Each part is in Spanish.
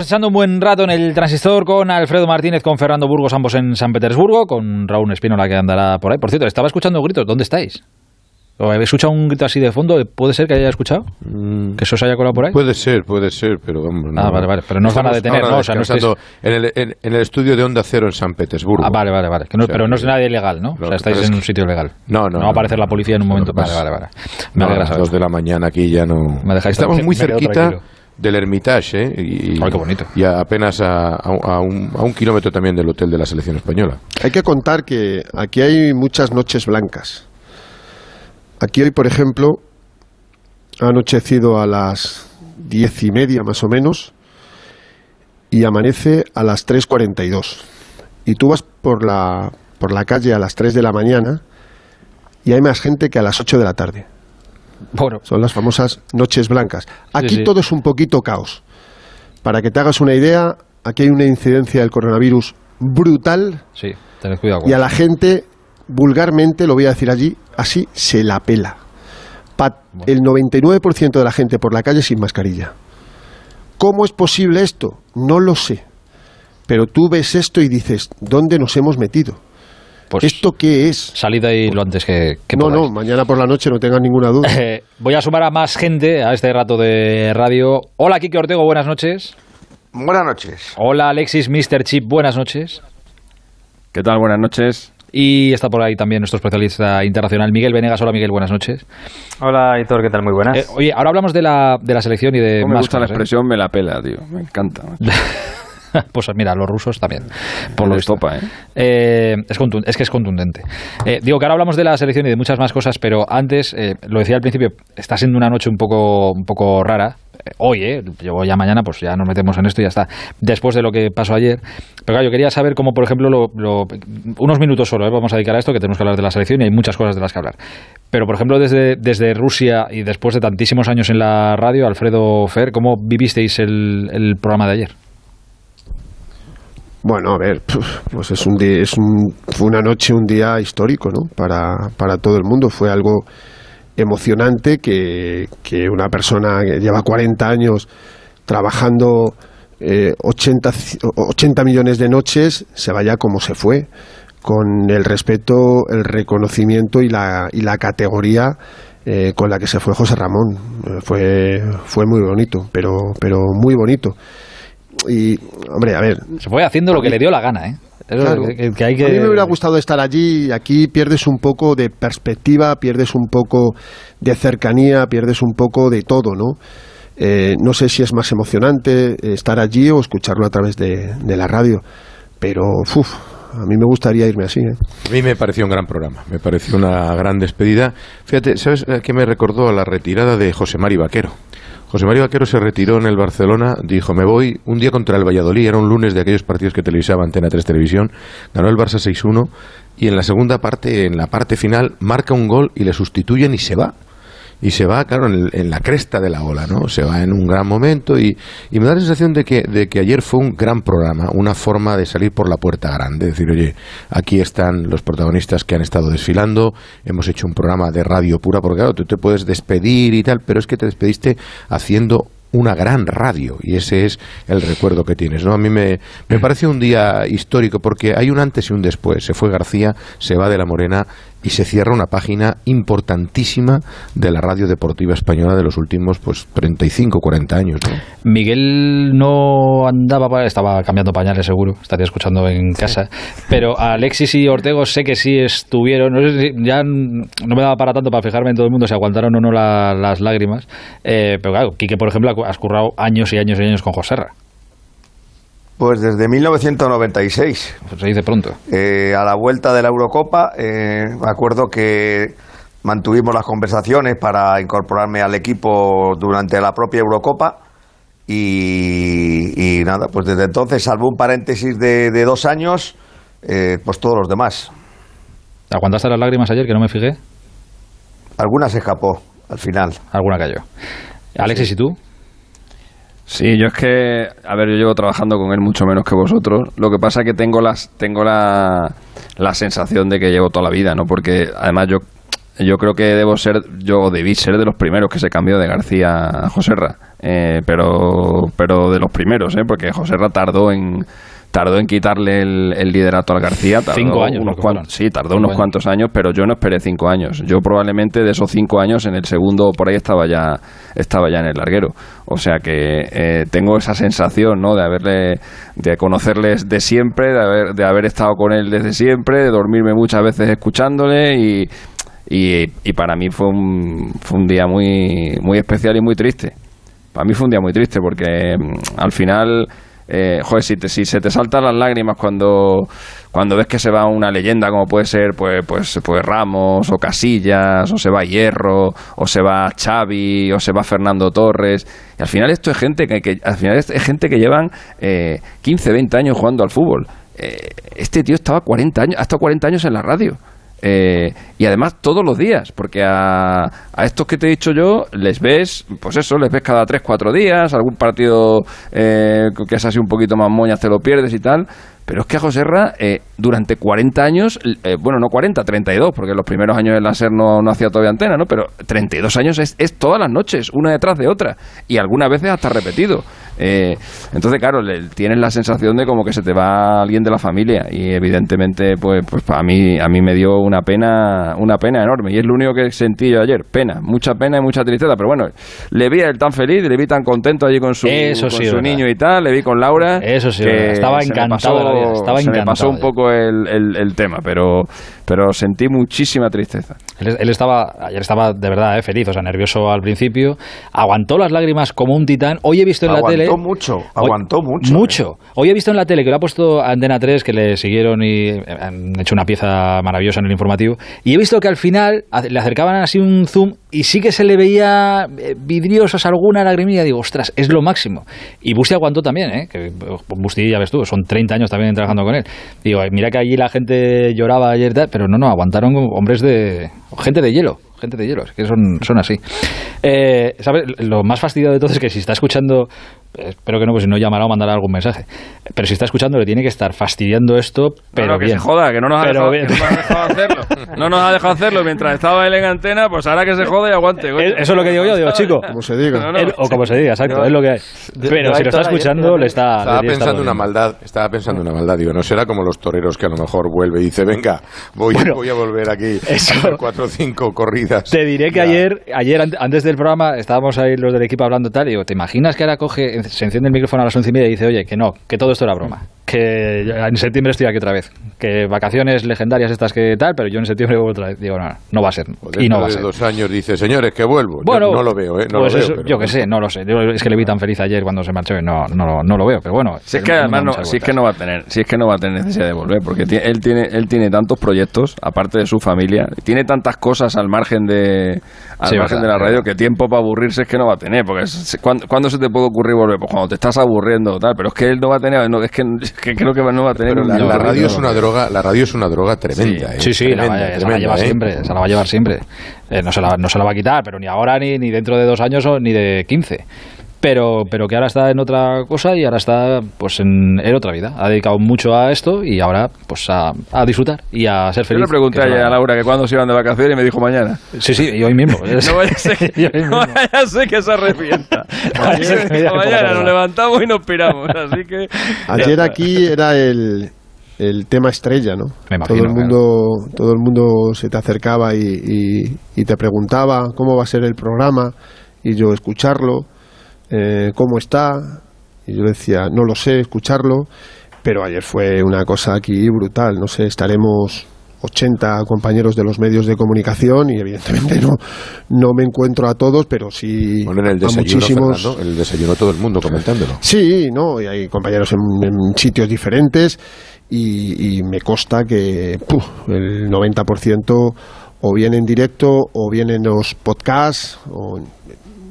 Echando un buen rato en el transistor con Alfredo Martínez, con Fernando Burgos, ambos en San Petersburgo, con Raúl Espínola que andará por ahí. Por cierto, estaba escuchando gritos. ¿Dónde estáis? ¿O habéis escuchado un grito así de fondo? ¿Puede ser que haya escuchado? Mm, ¿Que eso se haya colado por ahí? Puede ser, puede ser, pero vamos. Ah, vale, vale. Pero no os van a detener, ¿no? O sea, no descansando en, el, en- en el estudio de Onda Cero en San Petersburgo. Ah, vale, vale, vale. Que no- O sea, pero no es nada ilegal, ¿no? O sea, estáis en un sitio legal. No, no. No va a aparecer no, la policía en un no, momento. que Vale, vale, vale. Me No, a las dos de la mañana aquí ya no. Me dejáis Estamos muy cerquita tranquilo. Del Hermitage, ¿eh? Y, Ay, qué bonito. Y a- apenas a, a- a un, a un kilómetro también del hotel de la selección española. Hay que contar que aquí hay muchas noches blancas. Aquí hoy, por ejemplo, ha anochecido a las diez y media más o menos y amanece a las 3.42. Y tú vas por la, por la calle a las 3 de la mañana y hay más gente que a las 8 de la tarde. Bueno, Son las famosas noches blancas. Aquí sí. todo es un poquito caos. Para que te hagas una idea, aquí hay una incidencia del coronavirus brutal sí, tened cuidado. con y a la gente, vulgarmente, lo voy a decir allí, así se la pela. Pa- el 99% de la gente por la calle sin mascarilla. ¿Cómo es posible esto? No lo sé. Pero tú ves esto y dices, ¿dónde nos hemos metido? Pues ¿Esto qué es? salid ahí lo antes que, que No, podáis. no, mañana por la noche no tengas ninguna duda. Eh, voy a sumar a más gente a este rato de radio. Hola, Kike Ortego, buenas noches. Buenas noches. Hola, Alexis, Mr. Chip, buenas noches. ¿Qué tal? Buenas noches. Y está por ahí también nuestro especialista internacional, Miguel Venegas. Hola, Miguel, buenas noches. Hola, Hitor, ¿qué tal? Muy buenas. Eh, oye, ahora hablamos de la, de la selección y de No me más gusta la ¿eh? expresión me la pela, tío. Me encanta. pues mira, los rusos también. Por lo visto. ¿eh? Eh, es, es que es contundente. Eh, digo que ahora hablamos de la selección y de muchas más cosas, pero antes, eh, lo decía al principio, está siendo una noche un poco, un poco rara. Eh, hoy, ¿eh? Yo ya mañana, pues ya nos metemos en esto y ya está. Después de lo que pasó ayer. Pero claro, yo quería saber cómo, por ejemplo, lo- lo- unos minutos solo, ¿eh? vamos a dedicar a esto, que tenemos que hablar de la selección y hay muchas cosas de las que hablar. Pero, por ejemplo, desde, desde Rusia y después de tantísimos años en la radio, Alfredo Fer, ¿cómo vivisteis el, el programa de ayer? Bueno, a ver, pues es un día, es un, fue una noche, un día histórico, ¿no? Para, para todo el mundo. Fue algo emocionante que, que una persona que lleva 40 años trabajando eh, 80, ci- 80 millones de noches se vaya como se fue, con el respeto, el reconocimiento y la, y la categoría eh, con la que se fue José Ramón. Eh, fue, fue muy bonito, pero, pero muy bonito. Y, hombre, a ver, Se fue haciendo lo que le dio la gana, ¿eh? Eso Claro. que, que hay que... A mí me hubiera gustado estar allí y aquí pierdes un poco de perspectiva, pierdes un poco de cercanía, pierdes un poco de todo, ¿no? Eh, no sé si es más emocionante eh, estar allí o escucharlo a través de, de la radio, pero uf, a mí me gustaría irme así. ¿eh? A mí me pareció un gran programa, me pareció una gran despedida. Fíjate, ¿sabes qué me recordó a la retirada de José Mari Vaquero? José Mari Vaquero se retiró en el Barcelona, dijo, me voy un día contra el Valladolid, era un lunes de aquellos partidos que televisaba Antena 3 Televisión, ganó el Barça 6-1 y en la segunda parte, en la parte final, marca un gol y le sustituyen y se va. Y se va, claro, en, en la cresta de la ola, ¿no? Se va en un gran momento y, y me da la sensación de que, de que ayer fue un gran programa, una forma de salir por la puerta grande, decir, oye, aquí están los protagonistas que han estado desfilando, hemos hecho un programa de radio pura, porque claro, tú te puedes despedir y tal, pero es que te despediste haciendo una gran radio y ese es el recuerdo que tienes. ¿no? A mí me, me parece un día histórico porque hay un antes y un después. Se fue García, se va de la Morena y se cierra una página importantísima de la radio deportiva española de los últimos pues 35, 40 años. ¿no? Miguel no andaba, estaba cambiando pañales seguro, estaría escuchando en casa, pero Alexis y Ortego sé que sí estuvieron, no sé si ya no me daba para tanto para fijarme en todo el mundo si aguantaron o no la- las lágrimas, eh, pero claro, Quique por ejemplo ha- has currado años y años y años con Joserra, Pues desde 1996, pues se dice pronto. eh, a la vuelta de la Eurocopa, eh, me acuerdo que mantuvimos las conversaciones para incorporarme al equipo durante la propia Eurocopa y, y nada, pues desde entonces, salvo un paréntesis de, de dos años, eh, pues todos los demás. ¿Aguantaste las lágrimas ayer que no me fijé? Alguna se escapó al final. Alguna cayó. Alexis, ¿y tú? Sí, yo es que, a ver, yo llevo trabajando con él mucho menos que vosotros. Lo que pasa es que tengo las, tengo la, la sensación de que llevo toda la vida, ¿no? Porque además yo yo creo que debo ser, yo debí ser de los primeros que se cambió de García a Joserra, eh, pero, pero de los primeros, ¿eh? porque Joserra tardó en tardó en quitarle el, liderato al García. cinco años. Unos sí, tardó unos cuantos años, pero yo no esperé cinco años. Yo probablemente de esos cinco años, en el segundo por ahí estaba ya, estaba ya en el larguero. O sea que eh, tengo esa sensación, ¿no? De haberle, de conocerles de siempre, de haber, de haber estado con él desde siempre, de dormirme muchas veces escuchándole y, y, para mí fue un, fue un día muy, muy especial y muy triste. Para mí fue un día muy triste porque mm, al final eh, joder, si, si se te saltan las lágrimas cuando, cuando ves que se va una leyenda como puede ser pues, pues, pues Ramos o Casillas o se va Hierro o se va Xavi o se va Fernando Torres y al final esto es gente que, al final es, gente que llevan eh, 15, 20 años jugando al fútbol. Eh, este tío estaba 40 años, ha estado 40 años en la radio eh, y además todos los días, porque a, a, estos que te he dicho yo les ves, pues eso, les ves cada 3, 4 días, algún partido eh, que es así un poquito más moñas te lo pierdes y tal, pero es que a Joserra, eh, durante 40 años, eh, bueno, no 40, 32, porque los primeros años en la SER no, no hacía todavía antena, ¿no? Pero 32 años es, es, todas las noches, una detrás de otra, y algunas veces hasta repetido. Eh, entonces, claro, le, tienes la sensación de como que se te va alguien de la familia, y evidentemente, pues, pues a mí, a mí me dio una pena, una pena enorme, y es lo único que sentí yo ayer, pena, mucha pena y mucha tristeza, pero bueno, le vi a él tan feliz, le vi tan contento allí con su, con su niño y tal, le vi con Laura. Eso sí, estaba encantado estaba se me pasó un poco el, el, tema, pero, pero sentí muchísima tristeza. Él, estaba, ayer estaba de verdad eh, feliz, o sea, nervioso al principio, aguantó las lágrimas como un titán. Hoy he visto en la tele... Aguantó mucho, aguantó mucho. Mucho. Eh. Hoy he visto en la tele que lo ha puesto Antena 3, que le siguieron y han hecho una pieza maravillosa en el informativo, y he visto que al final le acercaban así un zoom y sí que se le veía eh, vidriosos alguna lagrimilla. Digo, ostras, es lo máximo. Y Busti aguantó también, ¿eh? Que Busti, ya ves tú, son 30 años también trabajando con él. Digo, mira que allí la gente lloraba ayer, pero no, no, aguantaron hombres de. gente de hielo gente de hielo, que son, son así. Eh, ¿sabes? Lo más fastidiado de todo es que si está escuchando espero que no, pues si no llamará o mandará algún mensaje. Pero si está escuchando, le tiene que estar fastidiando esto, pero no, que bien. se joda, que no nos, ha dejado, no nos, ha dejado, hacerlo. No nos ha dejado hacerlo mientras estaba él en antena, pues ahora que se jode y aguante. Eso es lo que digo yo, digo, chico. Como se diga. o como se diga, exacto, es lo que hay. Pero si lo está escuchando, le está... Estaba pensando una maldad, estaba pensando una maldad, digo, no será como los toreros que a lo mejor vuelve y dice, venga, voy, voy a volver aquí eso, a hacer cuatro o cinco corridas. Te diré que ayer, ayer, antes del programa, estábamos ahí los del equipo hablando tal, y digo, ¿te imaginas que ahora coge, se enciende el micrófono a las once y media y dice, oye, que no, que todo esto era broma. Que en septiembre estoy aquí otra vez. Que vacaciones legendarias estas que tal, pero yo en septiembre vuelvo otra vez. Digo, no, no va a ser. y no va a ser. dos años dice, señores, que vuelvo. Bueno, no lo veo, ¿eh? No pues lo veo, yo que sé, no lo sé. es que le vi tan feliz ayer cuando se marchó y no, no, no lo veo, pero bueno. Si es que además no, si es que no va a tener, si es que no va a tener necesidad de volver, porque él tiene, él tiene tantos proyectos, aparte de su familia, tiene tantas cosas al margen de, al margen de la radio que tiempo para aburrirse es que no va a tener, porque ¿cuándo, se te puede ocurrir volver? Pues cuando te estás aburriendo tal, pero es que él no va a tener, es, que, creo que no va a tener. la, radio es una droga, la radio es una droga tremenda. Sí, sí, la, va, a llevar ¿eh? siempre, se la va a llevar siempre. Eh, no, se la, no se la va a quitar, pero ni ahora ni, ni dentro de dos años o ni de quince pero, pero que ahora está en otra cosa y ahora está pues en, otra vida. Ha dedicado mucho a esto y ahora pues a, a disfrutar y a ser feliz. Yo le pregunté a Laura que cuándo se iban de vacaciones y me dijo mañana. Sí, sí, y hoy mismo. no vaya a ser que, que se arrepienta. mañana nos levantamos y nos piramos. Así que, Ayer aquí era el, el tema estrella, ¿no? todo el mundo, todo el mundo se te acercaba y, y, y te preguntaba cómo va a ser el programa y yo escucharlo eh, cómo está. Y yo decía, no lo sé, escucharlo. Pero ayer fue una cosa aquí brutal. No sé, estaremos 80 compañeros de los medios de comunicación y evidentemente no, no me encuentro a todos, pero sí bueno, en el desayuno, muchísimos. el desayuno todo el mundo comentándolo. Sí, no, y hay compañeros en, sitios diferentes y, me consta que el 90% o bien en directo o bien en los podcasts o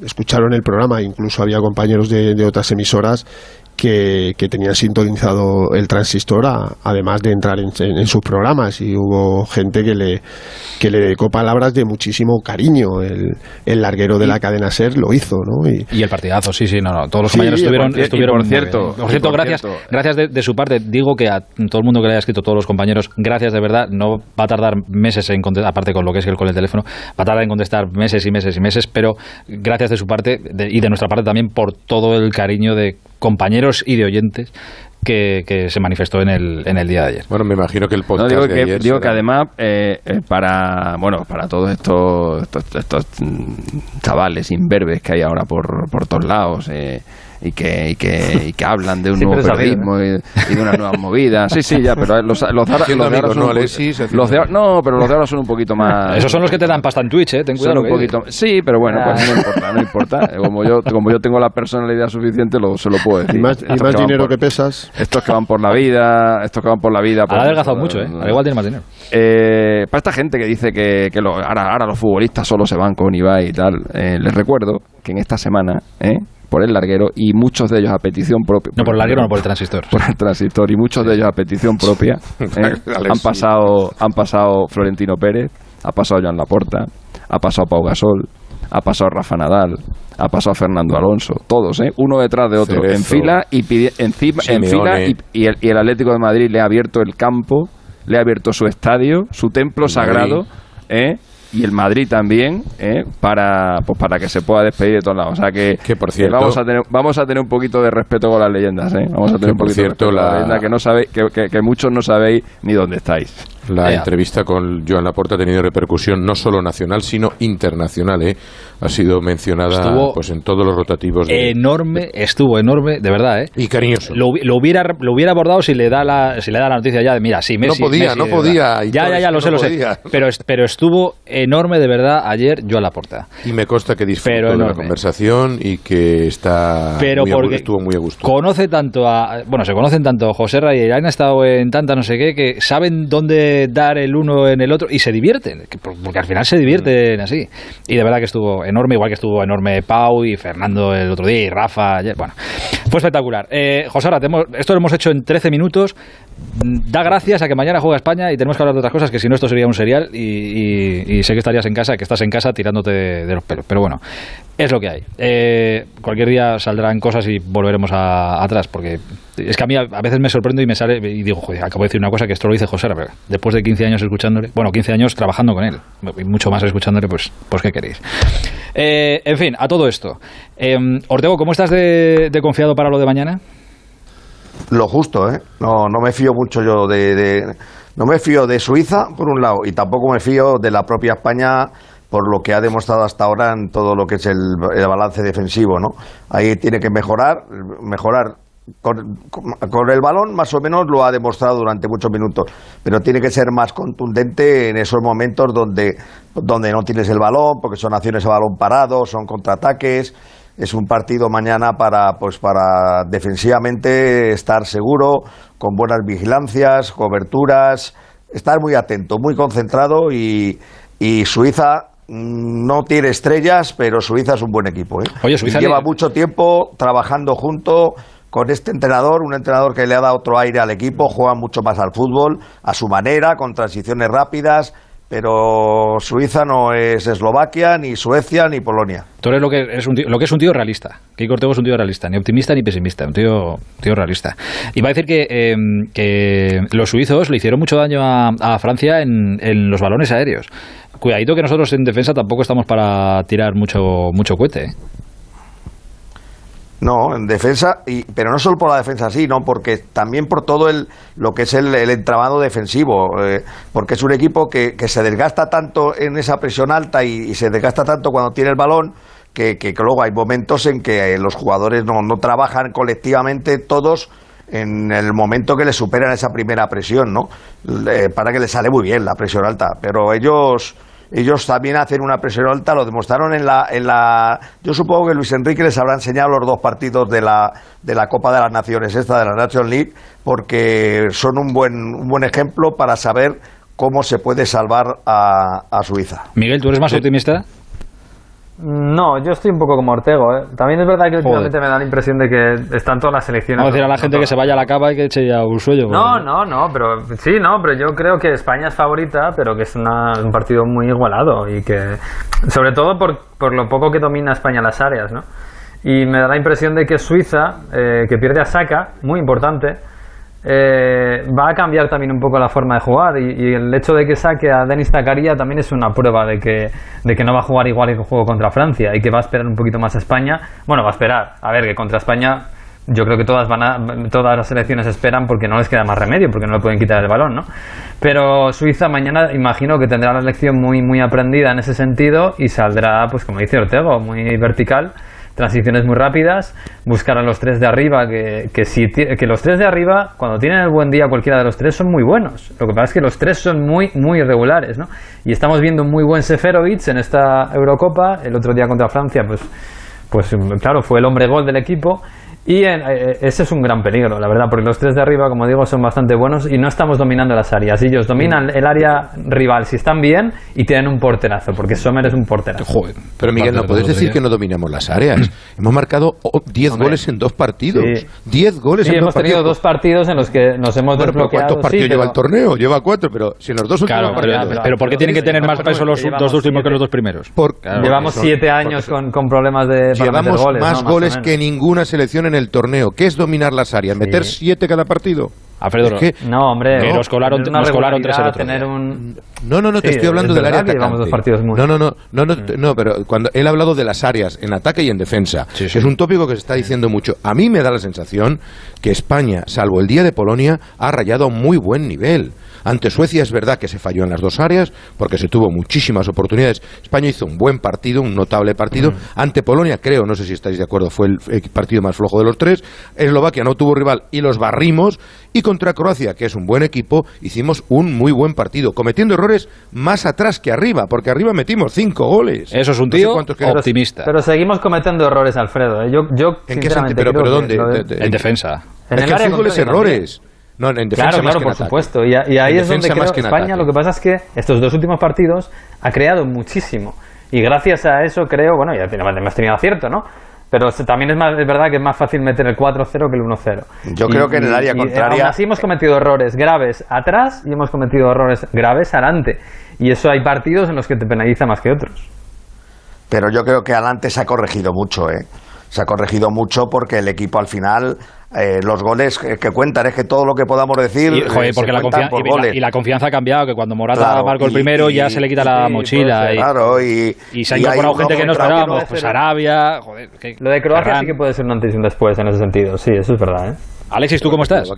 escucharon el programa, incluso había compañeros de, otras emisoras que, tenían sintonizado el transistor, además de entrar en, sus programas. Y hubo gente que le, que le dedicó palabras de muchísimo cariño. El, el larguero de la cadena SER lo hizo, ¿no? Y, el partidazo, sí, sí, no, no. Todos los compañeros estuvieron, estuvieron. por cierto, por cierto gracias, gracias de, su parte. Digo que a todo el mundo que le haya escrito, todos los compañeros, gracias de verdad. No va a tardar meses en contestar, aparte con lo que es el con el teléfono, va a tardar en contestar meses y meses y meses, pero gracias de su parte y de nuestra parte también por todo el cariño de compañeros y de oyentes que, se manifestó en el, en el día de ayer. Bueno, me imagino que el podcast digo de que, ayer digo que además eh, eh, para bueno para todos estos estos, estos mm, chavales imberbes que hay ahora por, por todos lados eh, y que, y que, y que hablan de un nuevo periodismo y, de una nueva movida. Sí, sí, ya, pero los, los, de, ahora, son no, los de, no, pero los de ahora son un poquito más... Esos son los que te dan pasta en Twitch, ¿eh? Ten cuidado. un poquito, sí, pero bueno, pues no importa, no importa. Como yo, como yo tengo la personalidad suficiente, lo, se lo puedo decir. Y más, y más dinero que pesas. Estos que van por la vida, estos que van por la vida... ha adelgazado mucho, ¿eh? Al igual tiene más dinero. Eh, para esta gente que dice que, que lo, ahora, ahora los futbolistas solo se van con Ibai y tal, eh, les recuerdo que en esta semana, ¿eh? Por el larguero y muchos de ellos a petición propia. No por el larguero, no por el transistor. Por el transistor y muchos de ellos a petición propia. ¿eh? han pasado han pasado Florentino Pérez, ha pasado Joan Laporta, ha pasado Pau Gasol, ha pasado Rafa Nadal, ha pasado Fernando Alonso, todos, ¿eh? uno detrás de otro, en fila y encima, en fila y, el, y, el, Atlético de Madrid le ha abierto el campo, le ha abierto su estadio, su templo sagrado, ¿eh? Y el Madrid también ¿eh? para pues para que se pueda despedir de todos lados. O sea que, por cierto, vamos a tener vamos a tener un poquito de respeto con las leyendas, ¿eh? Vamos a tener un poquito cierto, de respeto la... con que no sabéis que, que, muchos no sabéis ni dónde estáis. La entrevista con Joan Laporta ha tenido repercusión no solo nacional, sino internacional. ¿eh? Ha sido mencionada pues en todos los rotativos. Enorme, estuvo enorme, de verdad. ¿eh? Y cariñoso. Lo, hubiera, lo hubiera abordado si le da la, si le da la noticia ya de, mira, sí, Messi. No podía, no podía. Ya, ya, ya, lo sé, lo sé. Pero, pero estuvo enorme, de verdad, ayer Joan Laporta. Y me consta que disfrutó de la conversación y que está pero muy porque estuvo muy a gusto. Conoce tanto a... Bueno, se conocen tanto José Ray y han estado en tanta no sé qué, que saben dónde dar el uno en el otro y se divierten, porque al final se divierten así. Y de verdad que estuvo enorme, igual que estuvo enorme Pau y Fernando el otro día y Rafa ayer. Bueno, fue espectacular. Eh, José, ahora esto lo hemos hecho en 13 minutos. Da gracias a que mañana juega España y tenemos que hablar de otras cosas, que si no esto sería un serial y, sé que estarías en casa, que estás en casa tirándote de, los pelos. Pero bueno, es lo que hay. Eh, cualquier día saldrán cosas y volveremos atrás, porque es que a mí a, veces me sorprendo y me sale y digo, joder, acabo de decir una cosa que esto lo dice José, después de 15 años escuchándole, bueno, 15 años trabajando con él, y mucho más escuchándole, pues, pues ¿qué queréis? Eh, en fin, a todo esto. Eh, Ortego, ¿cómo estás de, confiado para lo de mañana? Lo justo, ¿eh? No, no me fío mucho yo de, No me fío de Suiza, por un lado, y tampoco me fío de la propia España por lo que ha demostrado hasta ahora en todo lo que es el, el balance defensivo, ¿no? Ahí tiene que mejorar, mejorar con, el balón más o menos lo ha demostrado durante muchos minutos, pero tiene que ser más contundente en esos momentos donde, donde no tienes el balón, porque son acciones a balón parado, son contraataques. Es un partido mañana para, pues para defensivamente estar seguro, con buenas vigilancias, coberturas, estar muy atento, muy concentrado y, y Suiza no tiene estrellas, pero Suiza es un buen equipo. ¿eh? lleva mucho tiempo trabajando junto con este entrenador, un entrenador que le ha dado otro aire al equipo, juega mucho más al fútbol, a su manera, con transiciones rápidas, pero Suiza no es Eslovaquia, ni Suecia, ni Polonia. Tú eres lo que es un tío, lo que es un tío realista. Kiko Ortego es un tío realista, ni optimista ni pesimista, un tío, tío realista. Y va a decir que, em, que los suizos le hicieron mucho daño a, Francia en, en, los balones aéreos. Cuidadito que nosotros en defensa tampoco estamos para tirar mucho, mucho cohete. ¿eh? No, en defensa, y, pero no solo por la defensa sí, no, porque también por todo el, lo que es el, el entramado defensivo, eh, porque es un equipo que, que, se desgasta tanto en esa presión alta y, se desgasta tanto cuando tiene el balón, que, que, luego hay momentos en que los jugadores no, no trabajan colectivamente todos en el momento que le superan esa primera presión, ¿no? para que les sale muy bien la presión alta, pero ellos ellos también hacen una presión alta, lo demostraron en la, en la... Yo supongo que Luis Enrique les habrá enseñado los dos partidos de la, de la Copa de las Naciones, esta de la National League, porque son un buen, un buen ejemplo para saber cómo se puede salvar a, Suiza. Miguel, ¿tú eres más optimista? No, yo estoy un poco como Ortego. ¿eh? También es verdad que últimamente me da la impresión de que están todas las selecciones. Vamos a decir a la gente que se vaya a la cava y que eche ya un sueño. No, no, no, pero sí, no, pero yo creo que España es favorita, pero que es una, un partido muy igualado y que, sobre todo por, por lo poco que domina España las áreas, ¿no? Y me da la impresión de que Suiza, eh, que pierde a Saka, muy importante, eh, va a cambiar también un poco la forma de jugar y, el hecho de que saque a Denis Zakaria también es una prueba de que, de que no va a jugar igual que el juego contra Francia y que va a esperar un poquito más a España. Bueno, va a esperar. A ver, que contra España yo creo que todas van a, todas las selecciones esperan porque no les queda más remedio, porque no le pueden quitar el balón, ¿no? Pero Suiza mañana imagino que tendrá la lección muy muy aprendida en ese sentido y saldrá, pues como dice Ortego, muy vertical transiciones muy rápidas, buscar a los tres de arriba, que, que, si, que los tres de arriba, cuando tienen el buen día cualquiera de los tres, son muy buenos. Lo que pasa es que los tres son muy, muy irregulares, ¿no? Y estamos viendo un muy buen Seferovic en esta Eurocopa, el otro día contra Francia, pues, pues claro, fue el hombre gol del equipo y en, eh, ese es un gran peligro, la verdad, porque los tres de arriba, como digo, son bastante buenos y no estamos dominando las áreas. Ellos dominan el área rival si están bien y tienen un porterazo, porque Sommer es un porterazo. Joder, pero Miguel, no puedes decir que no dominamos las áreas. hemos marcado 10 goles en dos partidos. 10 goles en dos partidos. hemos tenido dos partidos en los que nos hemos desbloqueado. ¿Cuántos partidos lleva el torneo? Lleva cuatro, pero si en los dos últimos claro, pero, ¿por qué tienen que tener más peso los dos últimos que los dos primeros? llevamos siete años con, problemas de Llevamos más goles que ninguna selección en el torneo. ¿Qué es dominar las áreas? ¿Meter siete cada partido? Alfredo, no, hombre, no, nos colaron, nos colaron tres el tener un... No, no, no, te estoy hablando del área atacante. Dos partidos muy... No, no, no, no, no, no, pero cuando él ha hablado de las áreas en ataque y en defensa, es un tópico que se está diciendo mucho. A mí me da la sensación que España, salvo el día de Polonia, ha rayado a un muy buen nivel. Ante Suecia es verdad que se falló en las dos áreas porque se tuvo muchísimas oportunidades. España hizo un buen partido, un notable partido. Ante Polonia, creo, no sé si estáis de acuerdo, fue el partido más flojo de los tres. Eslovaquia no tuvo rival y los barrimos. Y contra Croacia, que es un buen equipo, hicimos un muy buen partido, cometiendo errores más atrás que arriba, porque arriba metimos cinco goles. Eso es un tío optimista. Pero, seguimos cometiendo errores, Alfredo. ¿eh? Yo, yo ¿En qué sentido? ¿Pero, dónde? en defensa. En el, área errores. No, en defensa claro, claro, por supuesto. Y, ahí es donde creo que España, lo que pasa es que estos dos últimos partidos ha creado muchísimo. Y gracias a eso creo, bueno, ya hemos tenido acierto, ¿no? Pero también es, más, es verdad que es más fácil meter el 4-0 que el 1-0. Yo creo que en el área contraria. así hemos cometido errores graves atrás y hemos cometido errores graves adelante. Y eso hay partidos en los que te penaliza más que otros. Pero yo creo que adelante se ha corregido mucho, ¿eh? Se ha corregido mucho porque el equipo al final eh, los goles que, cuentan, es que todo lo que podamos decir. Y, joder, porque la, confianza, y, la, confianza ha cambiado, que cuando Morata marcó el primero ya se le quita la mochila. claro, y, se ha incorporado gente que no esperábamos, pues Arabia. Joder, lo de Croacia sí que puede ser un antes y un después en ese sentido, sí, eso es verdad. ¿eh? Alexis, ¿tú cómo estás?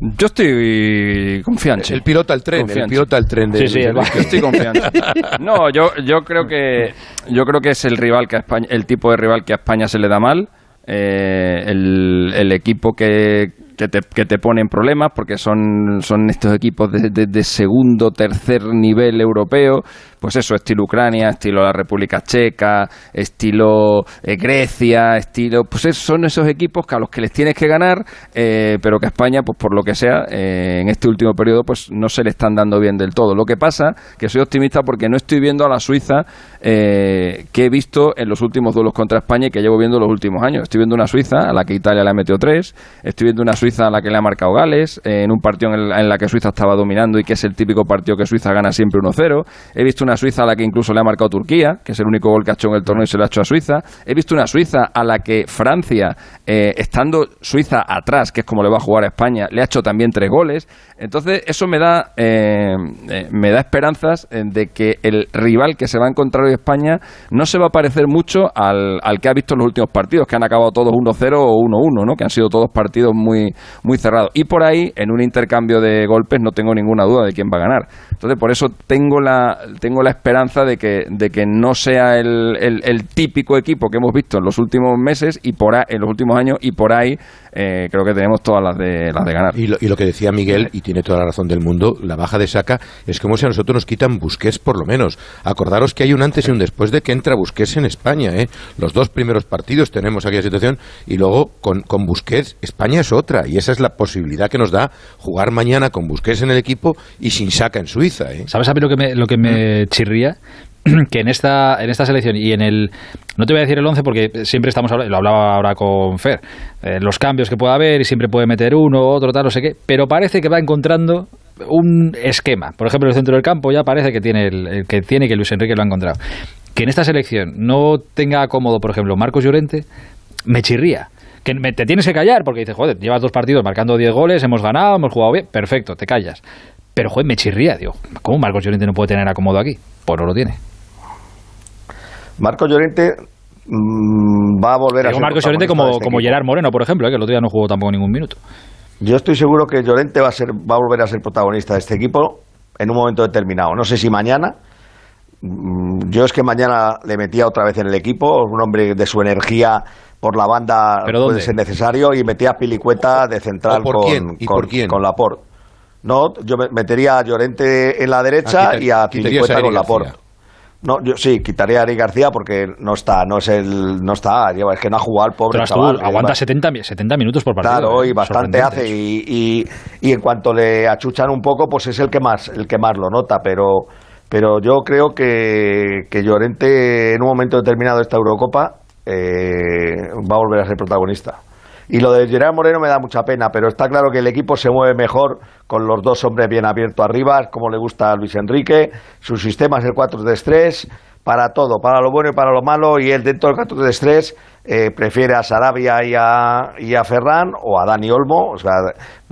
Yo estoy confiante. El pilota el tren, el pilota el tren. sí, sí, yo estoy confiante. No, yo, yo creo que yo creo que es el rival que a España, el tipo de rival que a España se le da mal eh, el, equipo que, que, te, que te pone en problemas porque son, son estos equipos de, de, segundo, tercer nivel europeo pues eso, estilo Ucrania, estilo la República Checa, estilo eh, Grecia, estilo, pues son esos equipos que a los que les tienes que ganar, eh, pero que a España, pues por lo que sea, eh, en este último periodo, pues no se le están dando bien del todo. Lo que pasa que soy optimista porque no estoy viendo a la Suiza que he visto en los últimos duelos contra España y que llevo viendo los últimos años. Estoy viendo una Suiza a la que Italia le ha metido tres, estoy viendo una Suiza a la que le ha marcado Gales, en un partido en, el, la que Suiza estaba dominando y que es el típico partido que Suiza gana siempre 1-0. He visto una Suiza a la que incluso le ha marcado Turquía, que es el único gol que ha hecho en el torneo y se lo ha hecho a Suiza. He visto una Suiza a la que Francia, eh, estando Suiza atrás, que es como le va a jugar a España, le ha hecho también tres goles. Entonces, eso me da, eh, eh, me da esperanzas de que el rival que se va a encontrar hoy España no se va a parecer mucho al, al que ha visto en los últimos partidos, que han acabado todos 1-0 o 1-1, ¿no? que han sido todos partidos muy, muy cerrados. Y por ahí, en un intercambio de golpes, no tengo ninguna duda de quién va a ganar. Entonces, por eso tengo la, tengo la esperanza de que, de que no sea el, el, típico equipo que hemos visto en los últimos meses y por en los últimos años y por ahí eh, creo que tenemos todas las de, las de ganar. Y lo, y lo que decía Miguel, y tiene toda la razón del mundo, la baja de Saca es como si a nosotros nos quitan Busquets por lo menos. Acordaros que hay un antes y un después de que entra Busquets en España. ¿eh? Los dos primeros partidos tenemos aquella situación y luego con, con Busquets España es otra y esa es la posibilidad que nos da jugar mañana con Busquets en el equipo y sin Saca en Suiza. ¿eh? ¿Sabes a mí lo que me, lo que me chirría? que en esta, en esta selección y en el. No te voy a decir el 11 porque siempre estamos hablando, lo hablaba ahora con Fer, eh, los cambios que puede haber y siempre puede meter uno, otro, tal, no sé qué, pero parece que va encontrando un esquema. Por ejemplo, el centro del campo ya parece que tiene el, que tiene que Luis Enrique lo ha encontrado. Que en esta selección no tenga cómodo, por ejemplo, Marcos Llorente, me chirría. Que te tienes que callar porque dices, joder, llevas dos partidos marcando 10 goles, hemos ganado, hemos jugado bien, perfecto, te callas. Pero, joder, me chirría, digo, ¿cómo Marcos Llorente no puede tener acomodo aquí? Pues no lo tiene. Marcos Llorente mm, va a volver a ser Marcos Llorente como, este como Gerard Moreno, por ejemplo, ¿eh? que el otro día no jugó tampoco ningún minuto. Yo estoy seguro que Llorente va a, ser, va a volver a ser protagonista de este equipo en un momento determinado. No sé si mañana. Mm, yo es que mañana le metía otra vez en el equipo, un hombre de su energía por la banda puede ser necesario, y metía a Pilicueta de central con, con, con Laporte. No, yo metería a Llorente en la derecha ah, y a Pilicueta con Laporte. No, yo sí, quitaría a Ari García porque no está, no es el, no está, es que no ha jugado el pobre chaval. aguanta 70, 70, minutos por partido. Claro, y ¿eh? bastante hace y, y, en cuanto le achuchan un poco, pues es el que más, el que más lo nota, pero, pero yo creo que, que Llorente en un momento determinado de esta Eurocopa eh, va a volver a ser protagonista. Y lo de Gerard Moreno me da mucha pena, pero está claro que el equipo se mueve mejor con los dos hombres bien abiertos arriba, como le gusta a Luis Enrique. Su sistema es el 4-3-3 para todo, para lo bueno y para lo malo, y él dentro del 4-3-3 eh, prefiere a Sarabia y a, y a Ferran o a Dani Olmo, o sea,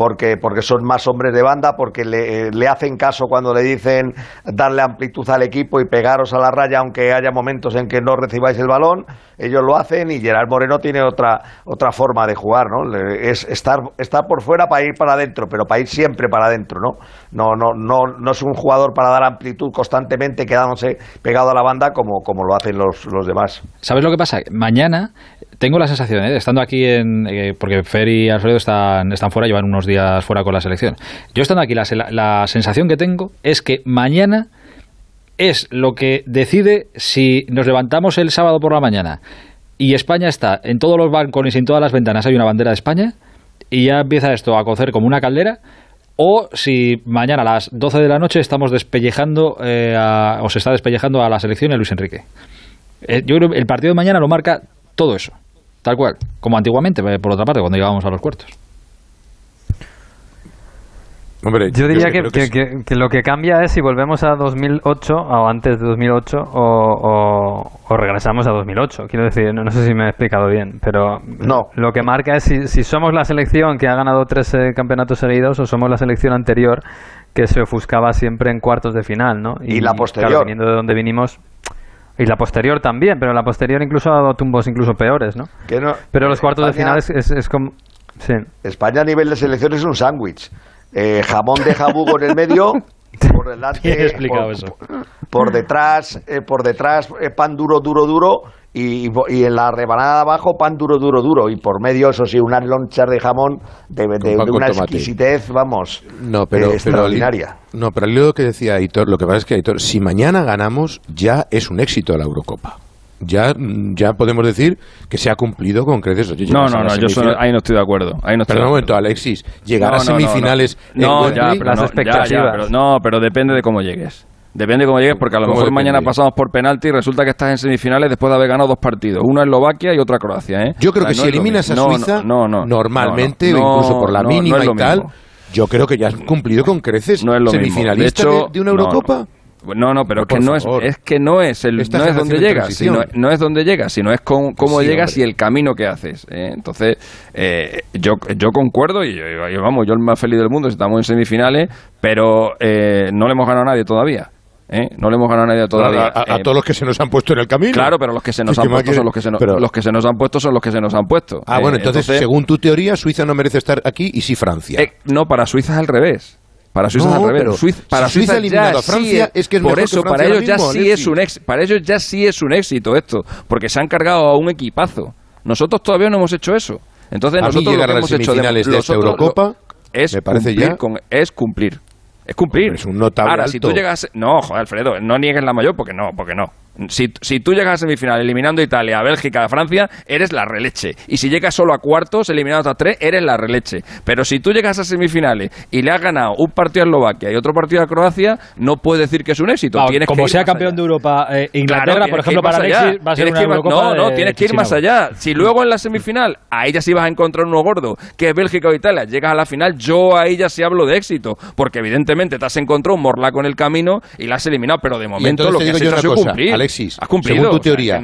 porque, porque son más hombres de banda, porque le, eh, le, hacen caso cuando le dicen darle amplitud al equipo y pegaros a la raya aunque haya momentos en que no recibáis el balón, ellos lo hacen y Gerard Moreno tiene otra, otra forma de jugar, ¿no? Es estar, estar por fuera para ir para adentro, pero para ir siempre para adentro, ¿no? No, no, no, no es un jugador para dar amplitud constantemente quedándose pegado a la banda como, como lo hacen los, los demás. ¿Sabes lo que pasa? Mañana tengo la sensación, ¿eh? estando aquí, en, eh, porque Fer y Alfredo están, están fuera, llevan unos días fuera con la selección. Yo estando aquí, la, la, sensación que tengo es que mañana es lo que decide si nos levantamos el sábado por la mañana y España está en todos los balcones y en todas las ventanas hay una bandera de España y ya empieza esto a cocer como una caldera o si mañana a las 12 de la noche estamos despellejando eh, o se está despellejando a la selección de Luis Enrique. yo creo que el partido de mañana lo marca todo eso. Tal cual, como antiguamente, eh, por otra parte, cuando llegábamos a los cuartos. yo diría que, lo que cambia es si volvemos a 2008 o antes de 2008 o, o, regresamos a 2008. Quiero decir, no, sé si me he explicado bien, pero no. lo que marca es si, somos la selección que ha ganado tres campeonatos seguidos o somos la selección anterior que se ofuscaba siempre en cuartos de final, ¿no? Y, la posterior. viniendo de donde vinimos, y la posterior también, pero la posterior incluso ha dado tumbos incluso peores, ¿no? pero los cuartos de final es, como... Sí. España a nivel de selección es un sándwich. Eh, jamón de jabugo en el medio, por delante, explicado eso. por, detrás, eh, por detrás eh, pan duro, duro, duro y, en la rebanada de abajo pan duro, duro, duro y por medio, eso sí, unas lonchas de jamón de, una exquisitez, vamos, no, pero, extraordinaria. no, pero lo que decía Aitor, lo que pasa es que Aitor, si mañana ganamos, ya es un éxito la Eurocopa ya, ya podemos decir que se ha cumplido con creces. no, no, no, yo ahí no estoy de acuerdo. Ahí no pero un momento, Alexis, llegar a semifinales. No, ya, pero, no, pero depende de cómo llegues. Depende de cómo llegues, porque a lo mejor mañana pasamos por penalti y resulta que estás en semifinales después de haber ganado dos partidos. Una Eslovaquia y otra Croacia. ¿eh? Yo creo que si eliminas a Suiza, normalmente, incluso por la mínima y tal, yo creo que ya has cumplido con creces. No es lo semifinalista de, de, una Eurocopa. No, no, pero que no es, es que no es el, no es donde llegas, sino, no es donde llegas, sino es con, cómo llegas y el camino que haces. ¿eh? Entonces, eh, yo, yo concuerdo y, vamos, yo el más feliz del mundo, estamos en semifinales, pero eh, no le hemos ganado a nadie todavía. ¿Eh? No le hemos ganado a nadie todavía. A, todos los que se nos han puesto en el camino. Claro, pero los que se nos han puesto son los que se, los que se nos han puesto son los que se nos han puesto. Ah, bueno, entonces, según tu teoría, Suiza no merece estar aquí y sí Francia. no, para Suiza es al revés. Para Suiza es al revés. Suiza, para Suiza, eliminado a Francia es, que es por eso para ellos ya sí es un para ellos ya sí es un éxito esto, porque se han cargado a un equipazo. Nosotros todavía no hemos hecho eso. Entonces nosotros lo que hemos hecho de, de esta Eurocopa es me parece cumplir ya con, es cumplir. Es cumplir. Es un notable Ahora, si tú llegas... No, joder, Alfredo, no niegues la mayor porque no, porque no. Si, si tú llegas a semifinal eliminando a Italia, a Bélgica, a Francia, eres la releche. Y si llegas solo a cuartos, eliminados a tres, eres la releche. Pero si tú llegas a semifinales y le has ganado un partido a Eslovaquia y otro partido a Croacia, no puedes decir que es un éxito. como sea campeón de Europa, eh, Inglaterra, por ejemplo, para Alexis, va a ser una No, no, tienes que ir más allá. Si luego en la semifinal, a ella sí vas a encontrar uno gordo, que es Bélgica o Italia, llegas a la final, yo a ella sí hablo de éxito. Porque evidentemente te has encontrado un morlaco en el camino y la has eliminado. Pero de momento lo que has hecho ha cumplir. Alexis, has cumplido, según tu teoría,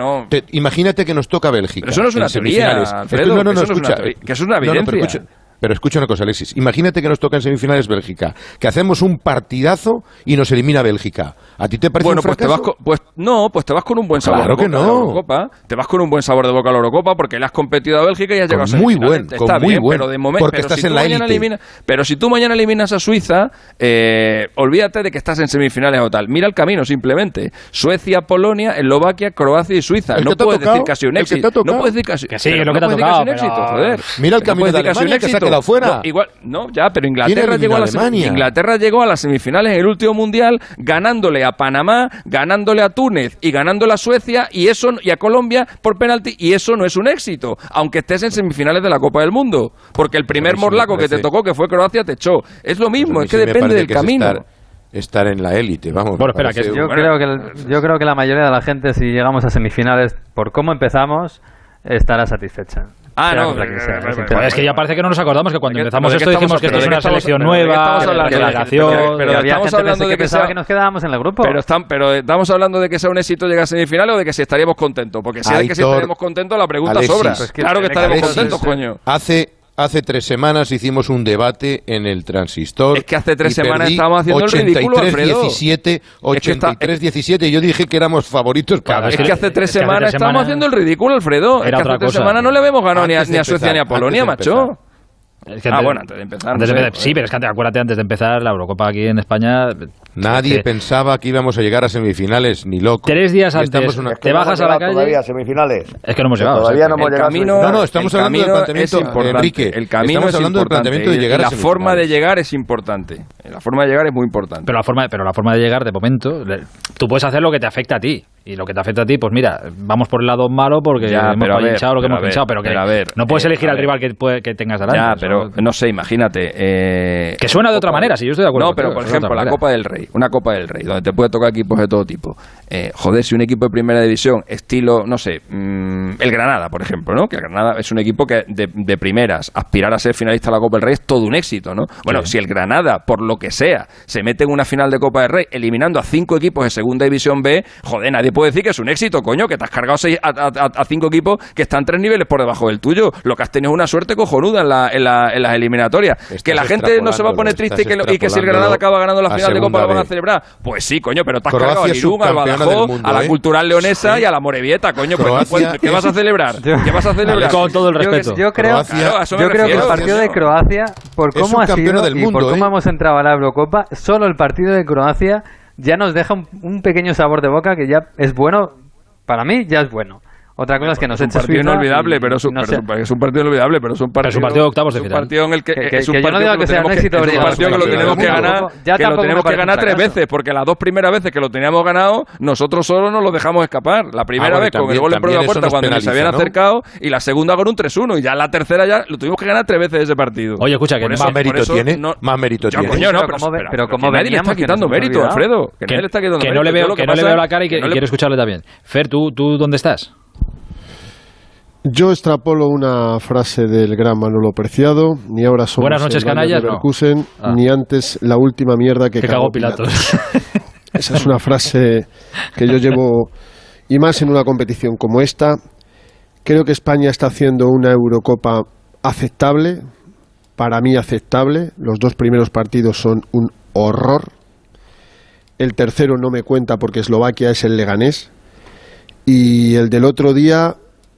imagínate que nos toca Bélgica. Pero eso no es una teoría, Alfredo, no, no, no, escucha, que eso es una evidencia. Pero escucha una cosa, Alexis. Imagínate que nos toca en semifinales Bélgica, que hacemos un partidazo y nos elimina Bélgica. ¿A ti te parece bueno, un pues te vas con, pues no, pues te vas con un buen sabor claro de boca que no. a la Eurocopa. Te vas con un buen sabor de boca a la Eurocopa porque le has competido a Bélgica y has llegado a muy buen, Está muy bien, buen, pero de momento, porque estás en la élite. Pero si tú mañana eliminas a Suiza, eh, olvídate de que estás en semifinales o tal. Mira el camino simplemente. Suecia, Polonia, Eslovaquia, Croacia y Suiza. no puedes decir casi un éxito. No puedes decir casi. Que sí, lo que te ha tocado. Mira el camino de Alemania que fuera. Igual no, ya, pero Inglaterra llegó, a la Inglaterra llegó a las semifinales en el último mundial ganándole a Panamá, ganándole a Túnez y ganándole a Suecia y eso y a Colombia por penalti y eso no es un éxito, aunque estés en semifinales de la Copa del Mundo, porque el primer morlaco que te tocó que fue Croacia te echó. Es lo mismo, es que depende del camino. Estar, en la élite, vamos. Bueno, espera, que yo, creo que yo creo que la mayoría de la gente si llegamos a semifinales por cómo empezamos estará satisfecha. Ah, no, es que ya parece que no nos acordamos que cuando empezamos esto dijimos que esto es una selección nueva, delegación. Pero estamos hablando de que pensaba que nos quedábamos en el grupo. Pero pero estamos hablando de que sea un éxito llegar a semifinales o de que si estaríamos contentos, porque si es que si estaríamos contentos la pregunta sobra. Claro que estaremos contentos, coño. Hace Hace tres semanas hicimos un debate en el transistor. Es que hace tres semanas estábamos haciendo 83, el ridículo, Alfredo. 17, 83, 17. Y yo dije que éramos favoritos para. es, que, hace tres semanas estábamos haciendo el ridículo, Alfredo. es que hace tres semanas no le habíamos ganado ni a, ni a Suecia ni a Polonia, macho ah, bueno, antes de empezar. sí, pero es que acuérdate, antes de empezar, la Eurocopa aquí en España. Nadie pensaba que íbamos a llegar a semifinales, ni loco. Tres días antes, te bajas a la calle. Todavía semifinales. Es que no hemos llegado. Todavía no hemos llegado. no, no, estamos hablando del planteamiento, Enrique. El camino estamos hablando del planteamiento de llegar La forma de llegar es importante. La forma de llegar es muy importante. Pero la forma, pero la forma de llegar, de momento, tú puedes hacer lo que te afecta a ti. Y lo que te afecta a ti, pues mira, vamos por el lado malo porque hemos pinchado lo que hemos pinchado, pero que no puedes eh, elegir al rival que, que tengas delante. Ya, pero no sé, imagínate. Eh, que suena de otra manera, si yo estoy de acuerdo. No, pero por ejemplo, la Copa del Rey, una Copa del Rey, donde te puede tocar equipos de todo tipo. Eh, joder, si un equipo de primera división, estilo, no sé, mm, el Granada, por ejemplo, ¿no? Que el Granada es un equipo que de, primeras, aspirar a ser finalista de la Copa del Rey es todo un éxito, ¿no? Bueno, si el Granada, por lo que sea, se mete en una final de Copa del Rey, eliminando a cinco equipos de segunda división B, joder, nadie puede decir que es un éxito coño, que te has cargado a, cinco equipos que están tres niveles por debajo del tuyo. Lo que has tenido es una suerte cojonuda en, las eliminatorias. que la gente no se va a poner triste y que, si el Granada acaba ganando la final de Copa van a celebrar. Pues sí, coño, pero te has cargado al Irún, al Badajoz, a la ¿eh? Cultural Leonesa y a la Morevieta, coño. Pues, ¿Qué vas a celebrar? ¿Qué vas a celebrar? Con todo el respeto. Yo, creo, yo creo que el partido de Croacia, por cómo ha sido y por cómo ¿eh? hemos entrado a la Eurocopa, solo el partido de Croacia ya nos deja un, pequeño sabor de boca que ya es bueno para mí ya es bueno. Otra cosa es que nos echa un partido inolvidable, pero es un, es un partido inolvidable, pero es un partido, es un partido de octavos de final. Un partido en el que, que, es un partido no que, que sea un éxito, es un partido que lo tenemos que ganar, que lo tenemos que ganar tres veces, porque las dos primeras veces que lo teníamos ganado, nosotros solo nos lo dejamos escapar. La primera ah, vez con el gol en prueba puerta cuando se habían acercado y la segunda con un 3-1 y ya la tercera ya lo tuvimos que ganar tres veces ese partido. Oye, escucha, que más mérito tiene, más mérito tiene. pero como nadie le está quitando mérito, Alfredo, que nadie le está quitando mérito. Que no le veo que no le veo la cara y que quiero escucharle también. Fer, tú dónde estás? Yo extrapolo una frase del gran Manolo Preciado, ni ahora somos Buenas noches, canallas, ah. ni antes la última mierda que, cagó, Pilatos. Esa es una frase que yo llevo, y más en una competición como esta. Creo que España está haciendo una Eurocopa aceptable, para mí aceptable. Los dos primeros partidos son un horror. El tercero no me cuenta porque Eslovaquia es el Leganés. Y el del otro día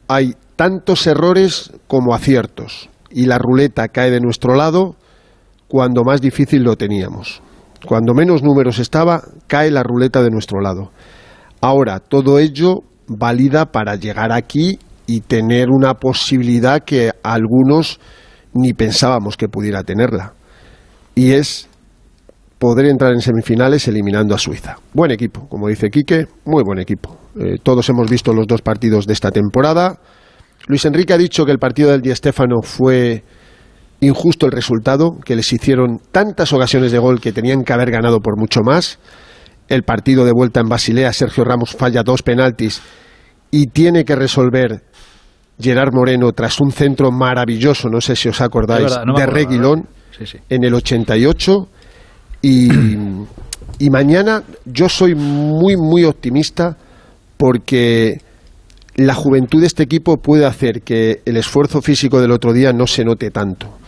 hay tantos errores como aciertos y la ruleta cae de nuestro lado cuando más difícil lo teníamos. Cuando menos números estaba, cae la ruleta de nuestro lado. Ahora, todo ello valida para llegar aquí y tener una posibilidad que algunos ni pensábamos que pudiera tenerla. Y es poder entrar en semifinales eliminando a Suiza. Buen equipo, como dice Quique, muy buen equipo. Eh, todos hemos visto los dos partidos de esta temporada. Luis Enrique ha dicho que el partido del Di Stéfano fue injusto el resultado, que les hicieron tantas ocasiones de gol que tenían que haber ganado por mucho más. El partido de vuelta en Basilea, Sergio Ramos falla dos penaltis y tiene que resolver Gerard Moreno tras un centro maravilloso, no sé si os acordáis, de Reguilón en el 88. Y, y mañana yo soy muy, muy optimista porque la juventud de este equipo puede hacer que el esfuerzo físico del otro día no se note tanto.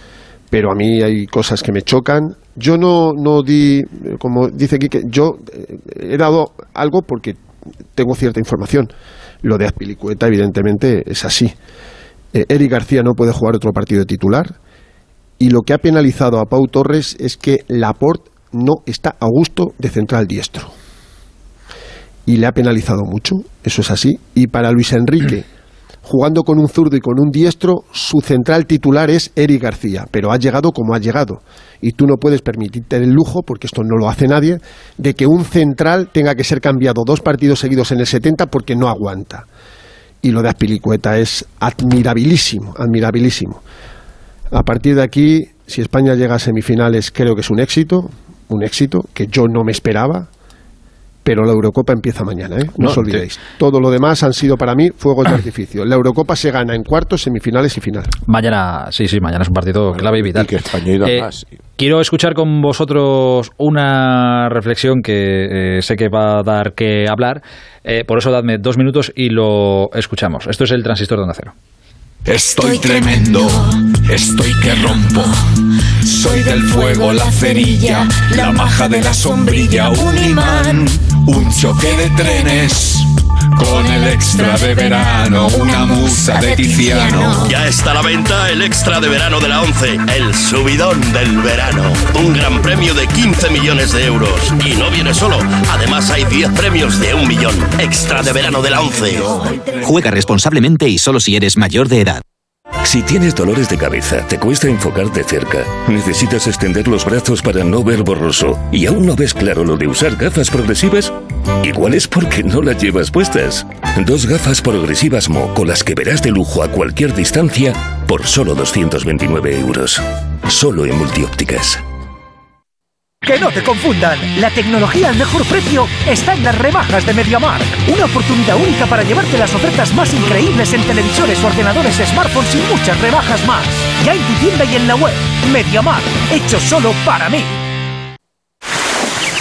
Pero a mí hay cosas que me chocan. Yo no, no di, como dice Quique, yo eh, he dado algo porque tengo cierta información. Lo de Azpilicueta, evidentemente, es así. Eh, Eric García no puede jugar otro partido de titular. Y lo que ha penalizado a Pau Torres es que Laporte no está a gusto de central diestro y le ha penalizado mucho, eso es así. Y para Luis Enrique, jugando con un zurdo y con un diestro, su central titular es Eric García, pero ha llegado como ha llegado. Y tú no puedes permitirte el lujo, porque esto no lo hace nadie, de que un central tenga que ser cambiado dos partidos seguidos en el 70 porque no aguanta. Y lo de Aspilicueta es admirabilísimo, admirabilísimo. A partir de aquí, si España llega a semifinales, creo que es un éxito, un éxito que yo no me esperaba pero la Eurocopa empieza mañana, ¿eh? no, os olvidéis. Todo lo demás han sido para mí fuegos de artificio. La Eurocopa se gana en cuartos, semifinales y final. Mañana, sí, sí, mañana es un partido clave y vital. que España eh, más. Quiero escuchar con vosotros una reflexión que eh, sé que va a dar que hablar. Eh, por eso dadme dos minutos y lo escuchamos. Esto es el transistor de Onda Cero. Estoy tremendo, estoy que rompo. Soy del fuego, la cerilla, la maja de la sombrilla, un imán, un choque de trenes. Con el extra de verano, una musa de Tiziano. Ya está a la venta el extra de verano de la 11, el subidón del verano. Un gran premio de 15 millones de euros. Y no viene solo, además hay 10 premios de un millón. Extra de verano de la 11. Juega responsablemente y solo si eres mayor de edad. Si tienes dolores de cabeza, te cuesta enfocarte cerca, necesitas extender los brazos para no ver borroso y aún no ves claro lo de usar gafas progresivas, igual es porque no las llevas puestas. Dos gafas progresivas Mo con las que verás de lujo a cualquier distancia por solo 229 euros. Solo en multiópticas. Que no te confundan, la tecnología al mejor precio está en las rebajas de MediaMark. Una oportunidad única para llevarte las ofertas más increíbles en televisores, ordenadores, smartphones y muchas rebajas más. Ya en tu tienda y en la web. MediaMark, hecho solo para mí.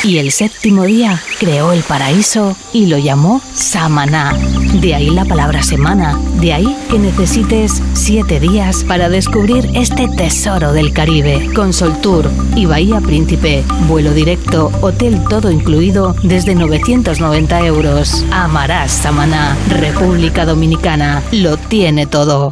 Y el séptimo día creó el paraíso y lo llamó Samaná. De ahí la palabra semana. De ahí que necesites siete días para descubrir este tesoro del Caribe. Con Sol Tour y Bahía Príncipe. Vuelo directo, hotel todo incluido desde 990 euros. Amarás Samaná. República Dominicana. Lo tiene todo.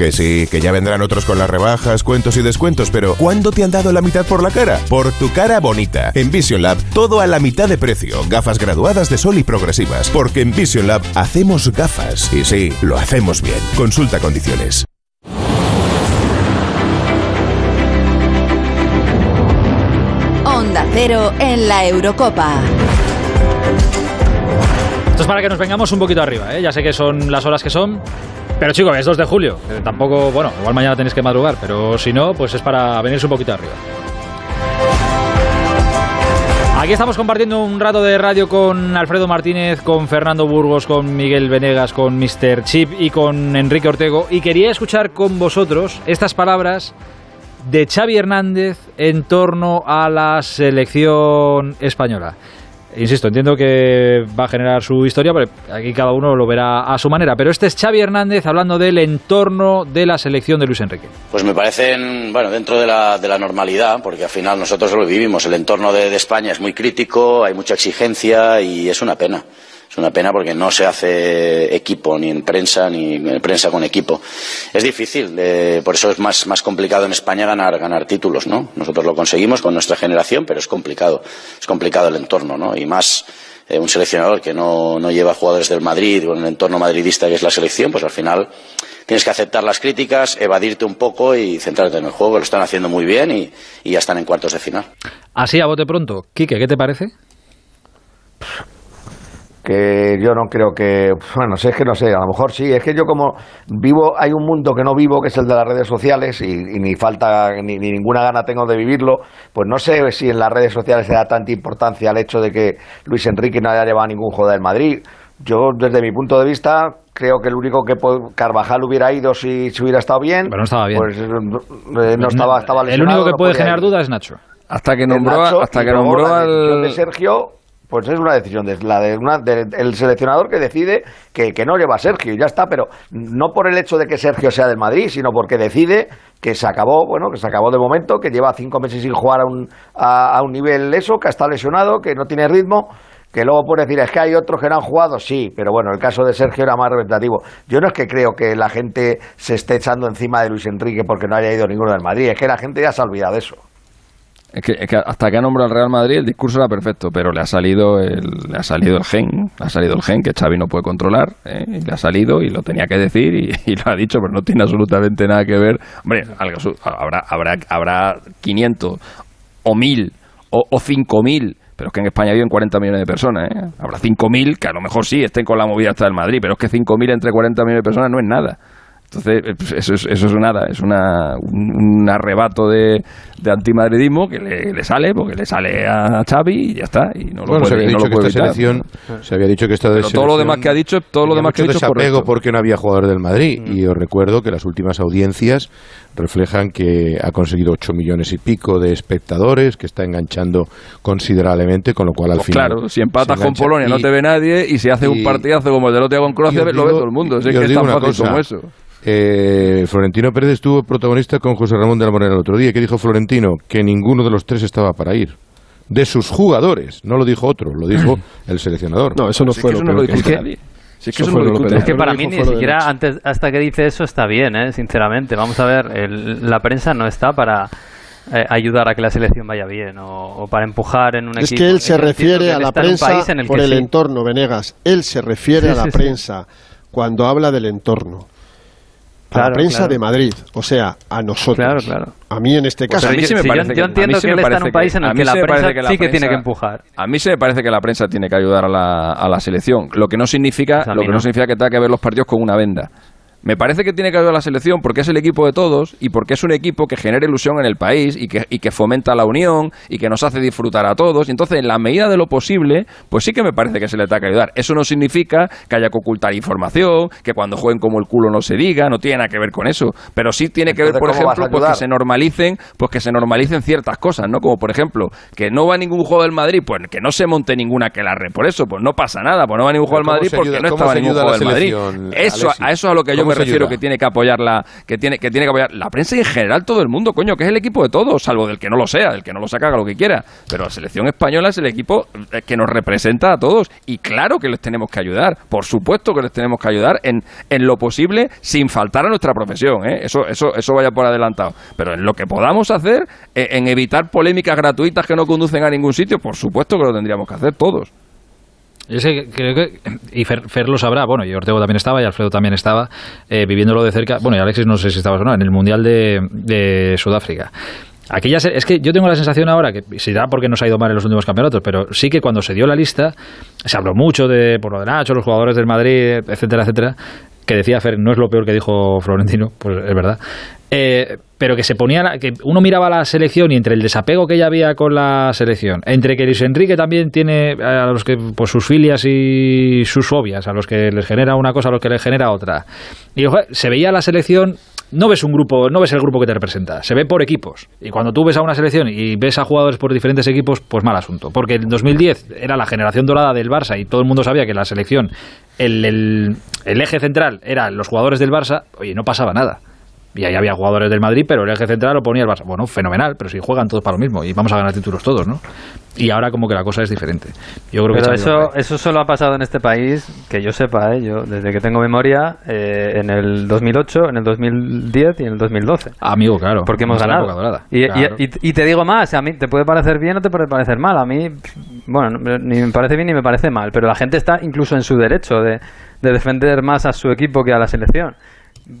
Que sí, que ya vendrán otros con las rebajas, cuentos y descuentos, pero ¿cuándo te han dado la mitad por la cara? Por tu cara bonita. En Vision Lab, todo a la mitad de precio. Gafas graduadas de sol y progresivas. Porque en Vision Lab hacemos gafas. Y sí, lo hacemos bien. Consulta condiciones. Onda Cero en la Eurocopa. Esto es para que nos vengamos un poquito arriba, ¿eh? Ya sé que son las horas que son, pero chicos, es 2 de julio. tampoco, bueno, igual mañana tenéis que madrugar, pero si no, pues es para venirse un poquito arriba. Aquí estamos compartiendo un rato de radio con Alfredo Martínez, con Fernando Burgos, con Miguel Venegas, con Mr. Chip y con Enrique Ortego. Y quería escuchar con vosotros estas palabras de Xavi Hernández en torno a la selección española. Insisto, entiendo que va a generar su historia, pero aquí cada uno lo verá a su manera. Pero este es Xavi Hernández hablando del entorno de la selección de Luis Enrique. Pues me parecen, bueno, dentro de la, de la normalidad, porque al final nosotros lo vivimos. El entorno de, España es muy crítico, hay mucha exigencia y es una pena. Es una pena porque no se hace equipo ni en prensa ni en prensa con equipo. Es difícil, eh, por eso es más, más complicado en España ganar, ganar títulos, ¿no? Nosotros lo conseguimos con nuestra generación, pero es complicado. Es complicado el entorno, ¿no? Y más eh, un seleccionador que no, no lleva jugadores del Madrid con el entorno madridista que es la selección, pues al final tienes que aceptar las críticas, evadirte un poco y centrarte en el juego. Lo están haciendo muy bien y, y ya están en cuartos de final. Así a bote pronto. Quique, ¿qué te parece? Que yo no creo que, bueno, sé es que no sé, a lo mejor sí, es que yo como vivo, hay un mundo que no vivo, que es el de las redes sociales, y, y ni falta, ni, ni, ninguna gana tengo de vivirlo, pues no sé si en las redes sociales se da tanta importancia al hecho de que Luis Enrique no haya llevado ningún jugador del Madrid. Yo, desde mi punto de vista, creo que el único que Carvajal hubiera ido si, si hubiera estado bien, Pero no estaba bien. pues eh, no estaba, estaba el único que puede generar ir. dudas es Nacho. Hasta que nombró, Nacho, hasta que nombró al... de Sergio pues es una decisión de, la de una, de- el seleccionador que decide que, que no lleva a Sergio y ya está pero no por el hecho de que Sergio sea del Madrid sino porque decide que se acabó bueno que se acabó de momento que lleva cinco meses sin jugar a un, a, a un nivel eso que está lesionado que no tiene ritmo que luego puede decir, es que hay otros que no han jugado, sí, pero bueno, el caso de Sergio era más representativo. Yo no es que creo que la gente se esté echando encima de Luis Enrique porque no haya ido ninguno del Madrid, es que la gente ya se ha olvidado de eso. Es que, que hasta que ha nombrado al Real Madrid el discurso era perfecto, pero le ha salido el, le ha salido el gen, le ha salido el gen que Xavi no puede controlar, ¿eh? y le ha salido y lo tenía que decir y, lo ha dicho, pero no tiene absolutamente nada que ver. Hombre, algo habrá, habrá, habrá 500 o 1000 o, o 5000 pero es que en España viven 40 millones de personas, ¿eh? Habrá 5.000 que a lo mejor sí estén con la movida hasta del Madrid, pero es que 5.000 entre 40 millones de personas no es nada. Entonces, eh, pues eso es, eso es nada, es una, un, un arrebato de, de antimadridismo que le, le sale, porque le sale a Xavi y ya está. Y no lo Bueno, se puede, había y no dicho que esta evitar. selección, se había dicho que esta Pero todo lo selección demás que ha dicho, todo lo demás que ha dicho es porque no había jugadores del Madrid. Y os recuerdo que las últimas audiencias reflejan que ha conseguido 8 millones y pico de espectadores, que está enganchando considerablemente, con lo cual al Pues final. claro, si empatas se con. Polonia no Y- te ve nadie y si hace un y- partidazo como el del otro día con Croacia lo ve todo el mundo. Así que es tan una fácil cosa, como eso. Eh, Florentino Pérez estuvo protagonista con José Ramón de la Morena el otro día. ¿Qué dijo Florentino? Que ninguno de los tres estaba para ir. De sus jugadores, no lo dijo otro, lo dijo el seleccionador. No, eso no Si es que lo discute nadie. Si es que eso no lo discute Es que para mí dijo ni siquiera antes hasta que dice eso está bien, ¿eh? sinceramente. Vamos a ver, el- la prensa no está para eh, ayudar a que la selección vaya bien o, o para empujar en un Es equipo. que él se refiere que a la prensa en el por que el sí. entorno, Venegas. Él se refiere Sí, a la sí, sí. prensa cuando habla del entorno. A la prensa claro. de Madrid, o sea, a nosotros. Claro, claro. A mí en este Pues caso. a mí sí me Sí, yo- parece yo que- entiendo que él está en un país en el que la prensa parece que la sí que tiene que empujar. A mí se me parece que la prensa tiene que ayudar a la, a la selección, lo que no significa, Pues lo que no. no. significa que tenga que ver los partidos con una venda. Me parece que tiene que ayudar a la selección porque es el equipo de todos y porque es un equipo que genera ilusión en el país y que, y que fomenta la unión y que nos hace disfrutar a todos. Y entonces, en la medida de lo posible, pues sí que me parece que se le tenga que ayudar. Eso no significa que haya que ocultar información, que cuando jueguen como el culo no se diga, no tiene nada que ver con eso. Pero sí tiene que ver, por ¿cómo vas a ejemplo, pues que se normalicen, pues que se normalicen ciertas cosas, ¿no? Como por ejemplo, que no va ningún juego del Madrid, pues que no se monte ninguna que la re por eso, pues no pasa nada, pues no va ningún juego del ¿cómo Madrid porque ayuda- no estaba ningún juego del Madrid. Eso, Alexis? a eso es a lo que yo ¿Cómo me refiero ayuda? que tiene que apoyar la, que tiene, que tiene que apoyar la prensa y en general todo el mundo, coño, que es el equipo de todos, salvo del que no lo sea, del que no lo saca haga lo que quiera. Pero la selección española es el equipo eh, que nos representa a todos. Y claro que les tenemos que ayudar, por supuesto que les tenemos que ayudar en, en lo posible sin faltar a nuestra profesión, ¿eh? eso, eso, eso vaya por adelantado. Pero en lo que podamos hacer, eh, en evitar polémicas gratuitas que no conducen a ningún sitio, por supuesto que lo tendríamos que hacer todos. Creo que, y Fer, Fer lo sabrá, bueno, y Ortego también estaba, y Alfredo también estaba, eh, viviéndolo de cerca, bueno, y Alexis no sé si estabas o no, en el Mundial de, de Sudáfrica. Aquella es que yo tengo la sensación ahora que será porque nos ha ido mal en los últimos campeonatos, pero sí que cuando se dio la lista se habló mucho de por lo de Nacho, los jugadores del Madrid, etcétera, etcétera, que decía Fer, no es lo peor que dijo Florentino, pues es verdad. Eh, pero que se ponía la- que uno miraba la selección y entre el desapego que ya había con la selección, entre que Luis Enrique también tiene a los que pues sus filias y sus fobias, a los que les genera una cosa, a los que les genera otra. Y se veía la selección no ves un grupo, no ves el grupo que te representa, se ve por equipos. Y cuando tú ves a una selección y ves a jugadores por diferentes equipos, pues mal asunto. Porque en 2010 era la generación dorada del Barça y todo el mundo sabía que la selección, el, el, el eje central eran los jugadores del Barça, oye, no pasaba nada. Y ahí había jugadores del Madrid, pero el eje central lo ponía el Barça. Bueno, fenomenal, pero si juegan todos para lo mismo y vamos a ganar títulos todos, ¿no? Y ahora como que la cosa es diferente. Yo creo que Pero por eso, eso solo ha pasado en este país, que yo sepa, ¿eh? yo desde que tengo memoria, eh, en el 2008, en el 2010 y en el 2012. ahí. Amigo, claro. Porque hemos ganado. Y, y- y- y te digo más, a mí te puede parecer bien o te puede parecer mal. A mí, bueno, no- ni me parece bien ni me parece mal, pero la gente está incluso en su derecho de, de defender más a su equipo que a la selección.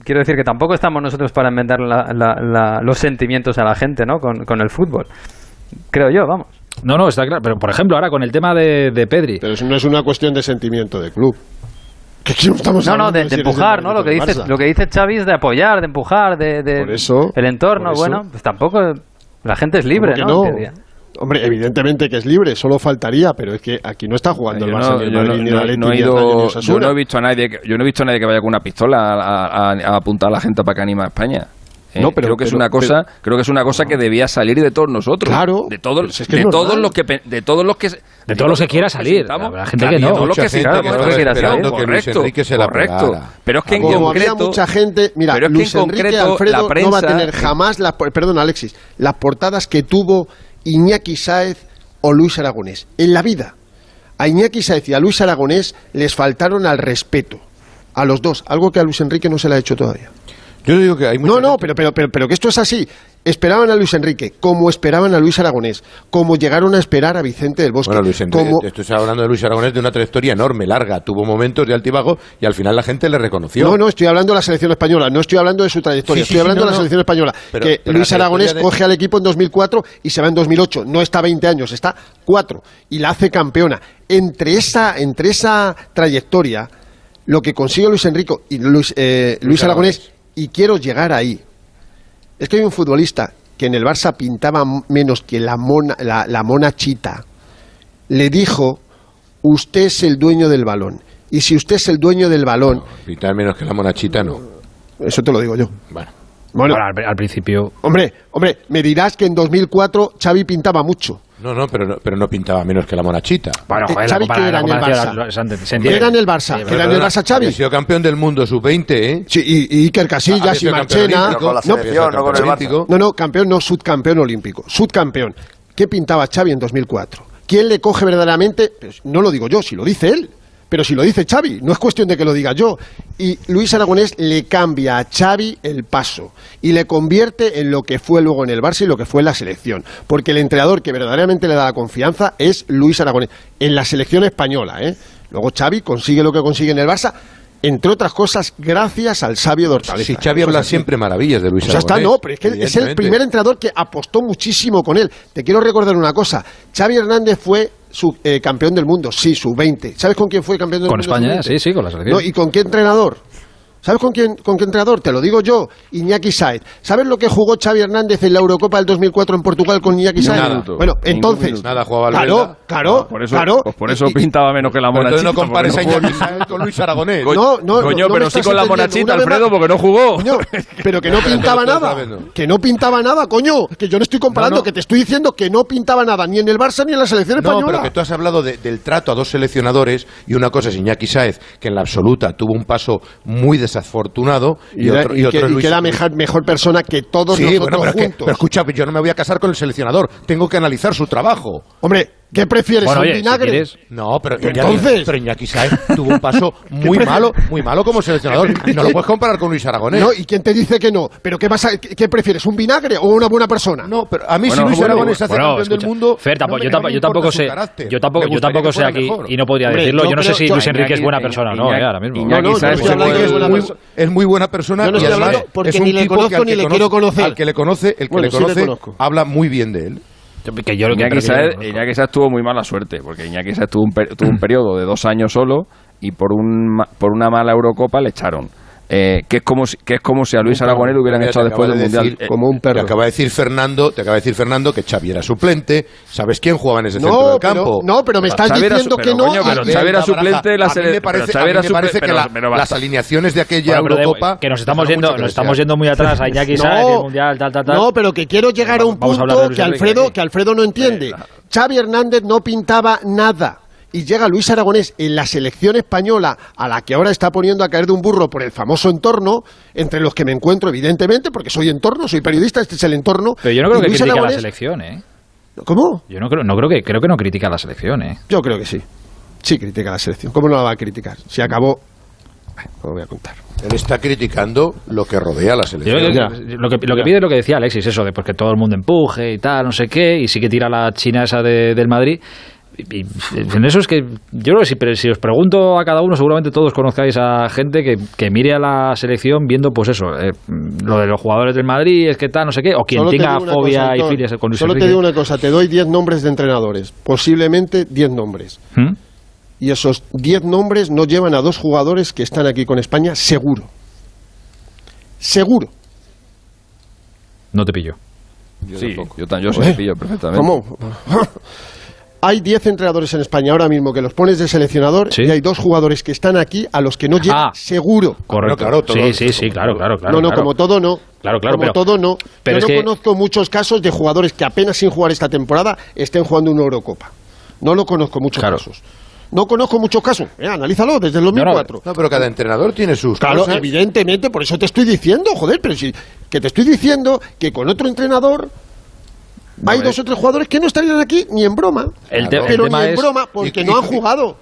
Quiero decir que tampoco estamos nosotros para inventar la- la- la- los sentimientos a la gente, ¿no? Con, con el fútbol. Creo yo, vamos. No, no, está claro. Pero, por ejemplo, ahora con el tema de, de Pedri. Pero eso no es una cuestión de sentimiento de club. No estamos No, no, de, empujar, ¿no? Lo que dice, lo que dice Xavi es de apoyar, de empujar, de, de Por eso, el entorno. por eso. Bueno, pues tampoco la gente es libre, ¿Cómo que ¿no? no? Hombre, evidentemente que es libre, solo faltaría, pero es que aquí no está jugando el Barça no, ni el yo Madrid no- ni el no- Atleti no he ido- ni yo no visto a nadie que, yo no he visto a nadie que vaya con una pistola a, a- a apuntar a la gente para que anime a España. Eh, No, pero- creo que es una cosa, creo que es una cosa que debía salir de todos nosotros. Claro. de todos, es que de todos los que, de todos los que, De todos los que quiera salir. La gente que no. de todos los que que Luis correcto, Enrique se la correcto. pegara. Pero es que en Como había concreto, mucha gente, mira, pero es que Luis en Enrique concreto Alfredo la no va a prensa- tener jamás, las, perdón Alexis, las portadas que tuvo Iñaki Sáez o Luis Aragonés en la vida. A Iñaki Sáez y a Luis Aragonés les faltaron al respeto. A los dos, algo que a Luis Enrique no se le ha hecho todavía. Yo digo que hay mucha No, no, pero, pero, pero, pero que esto es así. Esperaban a Luis Enrique, como esperaban a Luis Aragonés, como llegaron a esperar a Vicente del Bosque. Bueno, Luis Enrique, como... estoy hablando de Luis Aragonés de una trayectoria enorme, larga. Tuvo momentos de altibajo y al final la gente le reconoció. No, no, estoy hablando de la selección española, no estoy hablando de su trayectoria, Sí, estoy sí, hablando no, de la no. selección española. Pero- que pero la Luis Aragonés de- coge al equipo en 2004 y se va en 2008. No está 20 años, está 4 y la hace campeona. Entre esa, entre esa trayectoria, lo que consigue Luis Enrique y Luis, eh, Luis Aragonés, y quiero llegar ahí, es que hay un futbolista que en el Barça pintaba menos que la mona, la, la mona chita. Le dijo, usted es el dueño del balón. Y si usted es el dueño del balón, Pintar menos que la monachita, no. eso te lo digo yo. Bueno. Al, al principio. hombre, hombre, me dirás que en 2004 Xavi pintaba mucho. No, no, pero no, pero no pintaba menos que la monachita. Bueno, Eh, joder, Xavi, la ¿qué era en el Barça? la- se entiende, se ¿Qué entiende. era en el Barça? Sí, ¿Qué era en el Barça Xavi? había sido campeón del mundo sub-20, ¿eh? Sí, y, y Iker Casillas y Marchena. olímpico. con la No, selección, no con el Barça. olímpico. No, no, campeón no, subcampeón olímpico. Subcampeón. ¿Qué pintaba Xavi en 2004? ¿Quién le coge verdaderamente? Pues no lo digo yo, si lo dice él. Pero si lo dice Xavi, no es cuestión de que lo diga yo. Y Luis Aragonés le cambia a Xavi el paso y le convierte en lo que fue luego en el Barça y lo que fue en la selección. Porque el entrenador que verdaderamente le da la confianza es Luis Aragonés. En la selección española, ¿eh? Luego Xavi consigue lo que consigue en el Barça, entre otras cosas, gracias al sabio de Hortaleza. Si Xavi Eso habla siempre maravillas de Luis Pues ya está, no, pero es que es el primer entrenador que apostó muchísimo con él. Te quiero recordar una cosa. Xavi Hernández fue su, eh, campeón del mundo, sí, su 20. ¿Sabes con quién fue campeón del Con mundo? España, sub-20? sí, sí, con la selección. No, ¿Y con qué entrenador? ¿Sabes con quién, con qué entrenador? Te lo digo yo, Iñaki Saez. ¿Sabes lo que jugó Xavi Hernández en la Eurocopa del 2004 en Portugal con Iñaki Saez? Nada. Bueno, entonces. Nada, jugaba claro, claro, por eso, claro. pues por eso Y- pintaba menos que la Pero entonces monachita. no compares a no Iñaki Sáenz con Luis Aragonés. No, no, Coño, no pero sí con la monachita, Alfredo, porque no jugó. Coño, pero que no pintaba nada. no. Que no pintaba nada, coño. Que yo no estoy comparando, No, no. que te estoy diciendo que no pintaba nada ni en el Barça ni en la selección No, española. pero que tú has hablado de- del trato a dos seleccionadores y una cosa es Iñaki Sáez, que en la absoluta tuvo un paso muy desafortunado y, y, otro, y y otro que, Luis- que era mejor, mejor persona que todos Sí, nosotros bueno, pero, que- juntos. pero escucha, yo no me voy a casar con el seleccionador, tengo que analizar su trabajo. Hombre, ¿qué prefieres? Bueno, ¿Un oye, si vinagre? quieres- No, pero Iñaki, Entonces- pero Iñaki Sáez tuvo un paso muy malo, muy malo como seleccionador. No lo puedes comparar con Luis Aragonés. No, ¿y quién te dice que no? ¿Pero qué, vas a- qué, qué prefieres? ¿Un vinagre o una buena persona? No, pero a mí Bueno, si Luis bueno, Aragonés hace bueno, campeón escucha, del mundo, Fer, tampoco- no me- yo, tampoco, yo tampoco sé, yo tampoco, yo tampoco sé aquí mejor. y no podría Hombre, decirlo. yo Yo no sé si yo- Luis Enrique es buena Iñaki- persona o no, Iñaki- ahora mismo. Iñaki persona. es muy buena persona Yo no estoy hablando porque ni le conozco ni le quiero conocer. Al que le conoce, el que le conoce habla muy bien de él. Que yo lo que Iñaki yo tuvo muy mala suerte, porque Iñaki Sáez tuvo un, per- tuvo un periodo de dos años solo y por, un, por una mala Eurocopa le echaron. Eh, que, es como si, que es como si a Luis Aragonés lo hubieran echado te después del de Mundial. decir- Eh, Como un Te perro. acaba de decir Fernando, te acaba de decir Fernando que Xavi era suplente. ¿Sabes quién jugaba en ese centro No, del pero, campo? no, pero me estás Xavi diciendo su- que pero, no. coño, pero Xavi era suplente la A mí sele- me parece, pero a mí me parece que pero- la- pero las alineaciones de aquella Bueno, pero de- Eurocopa que nos estamos yendo, nos estamos yendo muy atrás a Iñaki No, Sáez, el mundial, tal, tal, tal. No, pero que quiero llegar a un punto que Alfredo, que Alfredo no entiende. Xavi Hernández no pintaba nada. Y llega Luis Aragonés en la selección española, a la que ahora está poniendo a caer de un burro por el famoso entorno, entre los que me encuentro, evidentemente, porque soy entorno, soy periodista, este es el entorno. Pero yo no creo y que critique a la Aragonés- selección, ¿eh? ¿Cómo? Yo no creo, no creo que creo que no critica a la selección, ¿eh? Yo creo que sí. Sí critica a la selección. ¿Cómo no la va a criticar? Si acabó... No lo voy a contar. Él está criticando lo que rodea a la Yo selección. que, lo que pide es lo que decía Alexis, eso de pues, que todo el mundo empuje y tal, no sé qué, y sí que tira la china esa de- del Madrid. Y, y en eso es que yo creo que si, pero si os pregunto a cada uno, seguramente todos conozcáis a gente que, que mire a la selección viendo, pues eso, eh, lo de los jugadores del Madrid, es que tal, no sé qué, o quien Solo te tenga fobia cosa, y filias con Luis Solo te digo una cosa, te doy 10 nombres de entrenadores, posiblemente 10 nombres. ¿Mm? Y esos 10 nombres no llevan a dos jugadores que están aquí con España, seguro. Seguro. No te pillo. Sí, yo, tan- yo sí ¿Eh? me pillo perfectamente. ¿Cómo? Hay 10 entrenadores en España ahora mismo que los pones de seleccionador y hay dos jugadores que están aquí a los que no llegan Ah. seguro. Correcto. sí, sí, sí, claro, claro, claro. no, no, claro. como todo no. Claro, claro, como pero- todo no. pero Yo no que- conozco muchos casos de jugadores que apenas sin jugar esta temporada estén jugando una Eurocopa. No lo conozco muchos casos. No conozco muchos casos. Eh, analízalo desde el 2004. No, pero cada entrenador tiene sus Claro, cosas. evidentemente, por eso te estoy diciendo, joder, pero si que te estoy diciendo que con otro entrenador hay dos o tres jugadores que no estarían aquí ni en broma. El pero tema ni en es- broma porque y- no han jugado.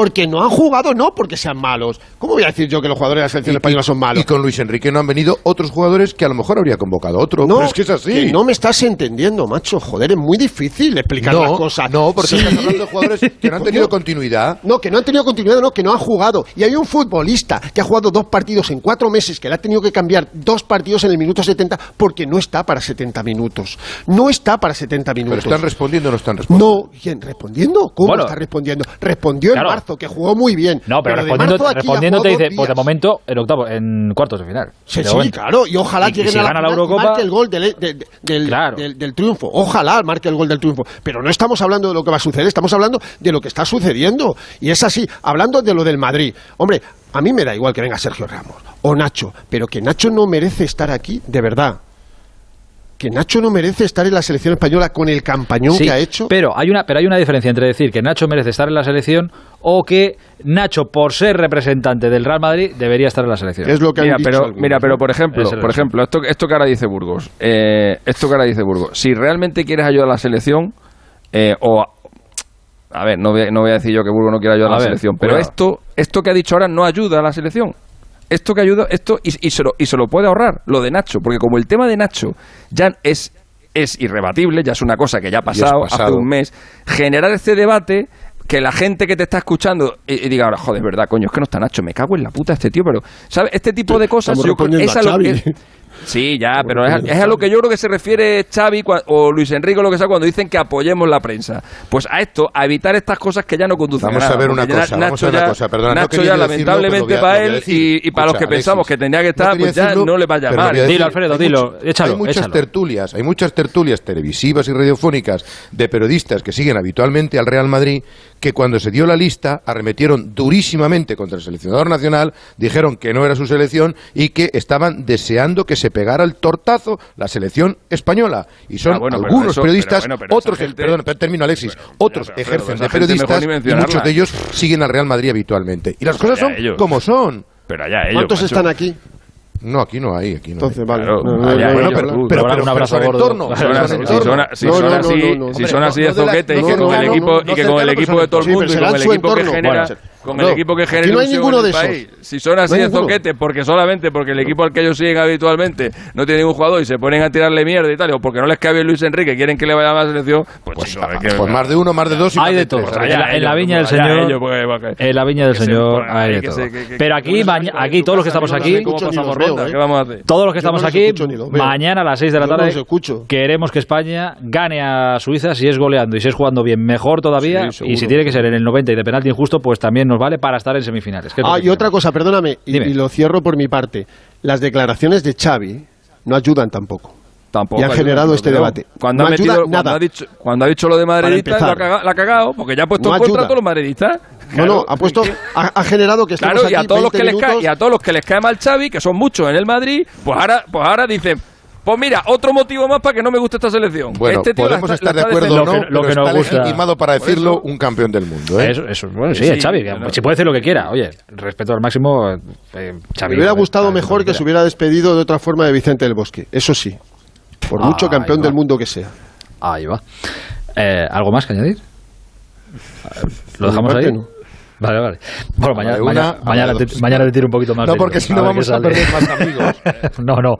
Porque no han jugado, no porque sean malos. ¿Cómo voy a decir yo que los jugadores de la selección española son malos? Y con Luis Enrique no han venido otros jugadores que a lo mejor habría convocado otro. No, pero es que es así. que no me estás entendiendo, macho. Joder, es muy difícil explicar No, las cosas. no, porque Sí. estás hablando de jugadores que no han tenido continuidad. No, que no han tenido continuidad, no, que no han jugado. Y hay un futbolista que ha jugado dos partidos en cuatro meses, que le ha tenido que cambiar dos partidos en el minuto 70 porque no está para 70 minutos. No está para 70 Pero minutos. están respondiendo o no están respondiendo. No, ¿quién? ¿Respondiendo? ¿Cómo Bueno. está respondiendo? Respondió Claro. en marzo, que jugó muy bien. No, pero, de respondiendo, te dice, pues de momento en octavo, en cuartos de final. Sí, De sí, momento. claro, y ojalá Y- y lleguen si a la gana la y Eurocopa- marque el gol del, del- del- del- del triunfo. Ojalá marque el gol del triunfo. Pero no estamos hablando de lo que va a suceder, estamos hablando de lo que está sucediendo. Y es así, hablando de lo del Madrid. Hombre, a mí me da igual que venga Sergio Ramos o Nacho, pero que Nacho no merece estar aquí, de verdad. Que Nacho no merece estar en la selección española con el campañón Sí, que ha hecho. Pero hay una, pero hay una diferencia entre decir que Nacho merece estar en la selección o que Nacho, por ser representante del Real Madrid, debería estar en la selección. mira, pero, mira, pero por ejemplo, es por ejemplo, esto, esto que ahora dice Burgos, eh, esto que ahora dice Burgos, si realmente quieres ayudar a la selección, eh, o a ver, no voy, a- no voy a decir yo que Burgos no quiera ayudar a, A la ver, selección, pero cuidado. esto, esto que ha dicho ahora no ayuda a la selección. Esto que ayuda, esto y, y se lo, y se lo puede ahorrar, lo de Nacho, porque como el tema de Nacho ya es es irrebatible, ya es una cosa que ya ha es pasado, hace pasado. un mes, generar este debate que la gente que te está escuchando y, y diga ahora, joder, es verdad, coño, es que no está Nacho, me cago en la puta este tío, pero, ¿sabes? Este tipo de cosas yo creo- respondiendo es Sí, ya, pero es, a- es a lo que yo creo que se refiere Xavi cua- o Luis Enrique o lo que sea cuando dicen que apoyemos la prensa. Pues a esto, a evitar estas cosas que ya no conducen Vamos a nada. a ver una porque ya cosa, vamos a ver ya- una cosa, perdona, no Nacho quería ya decirlo, lamentablemente a- para él decir. y, y para los que pensamos que tenía que no estar, pues ya decirlo, no le va a llamar. voy a decir. Dilo, Alfredo, dilo, échalo, Hay muchas échalo. tertulias, hay muchas tertulias televisivas y radiofónicas de periodistas que siguen habitualmente al Real Madrid que cuando se dio la lista arremetieron durísimamente contra el seleccionador nacional, dijeron que no era su selección y que estaban deseando que se pegara el tortazo la selección española. Y son Ah, bueno, pero algunos eso- periodistas, pero bueno, pero otros, gente- perdón, per- termino Alexis, otros pero, ejercen pero de periodistas y muchos de ellos siguen al Real Madrid habitualmente. Y las Pues cosas son ellos. como son. Pero allá ellos, ¿Cuántos macho. están aquí? No, aquí no hay, aquí no Entonces, hay. vale. Claro, No, no, allá no, ellos, no, pero, pero, Un abrazo pero son gordo. entorno, Si son así- si son, así, de zoquete y que con el equipo no, y que no con el cercanos equipo de todo el mundo y con el equipo que genera con no. el equipo que genera no hay ninguno en de el esos. país. Si son así No de zoquete porque solamente porque el equipo al que ellos siguen habitualmente no tiene ningún jugador y se ponen a tirarle mierda y tal, o porque no les cabe Luis Enrique, quieren que le vaya a la selección, pues, chico, qué- Pues más de uno, más de dos y Hay más de de todo. Pues En la, viña del pues Señor. pues, En la viña del Señor hay de todo. Pero aquí, aquí todos los que estamos aquí, ¿eh? Todos los que estamos aquí, mañana a las 6 de la tarde queremos que España gane a Suiza si es goleando y si es jugando bien, mejor todavía. Y si tiene que ser en el 90 y de penalti injusto, pues también nos vale para estar en semifinales. Ah, y otra cosa, perdóname, y, y lo cierro por mi parte. Las declaraciones de Xavi no ayudan tampoco. Tampoco Y han ayuda, generado este debate. Cuando, No ha metido, cuando, nada. ha dicho, cuando ha dicho lo de madridista, empezar. lo ha caga- la ha cagado, porque ya ha puesto No en contra a todos los madridistas. No, Claro, no, ha puesto, ha, ha generado que Claro, y aquí a todos los 20 que les cae, y a todos los que les cae mal Xavi, que son muchos en el Madrid, pues ahora, pues ahora dicen, Pues mira, otro motivo más para que no me guste esta selección. Bueno, Este tío podemos está- estar la de acuerdo o no. Lo que- lo pero que nos está gusta. legitimado para decirlo eso- un campeón del mundo. ¿eh? Eso, eso, bueno, sí, Sí, Xavi, no. si puede decir lo que quiera. Oye, respeto al máximo, eh, Xavi. Me hubiera gustado mejor que se hubiera despedido de otra forma de Vicente del Bosque. Eso sí. Por mucho Ahí campeón del mundo que sea. Ahí va. Eh, ¿Algo más que añadir? ¿Lo dejamos ahí? no. Vale, vale. Bueno, mañana, una, mañana, mañana, mañana te tiro un poquito más. No, porque si no vamos a perder más amigos. no, no.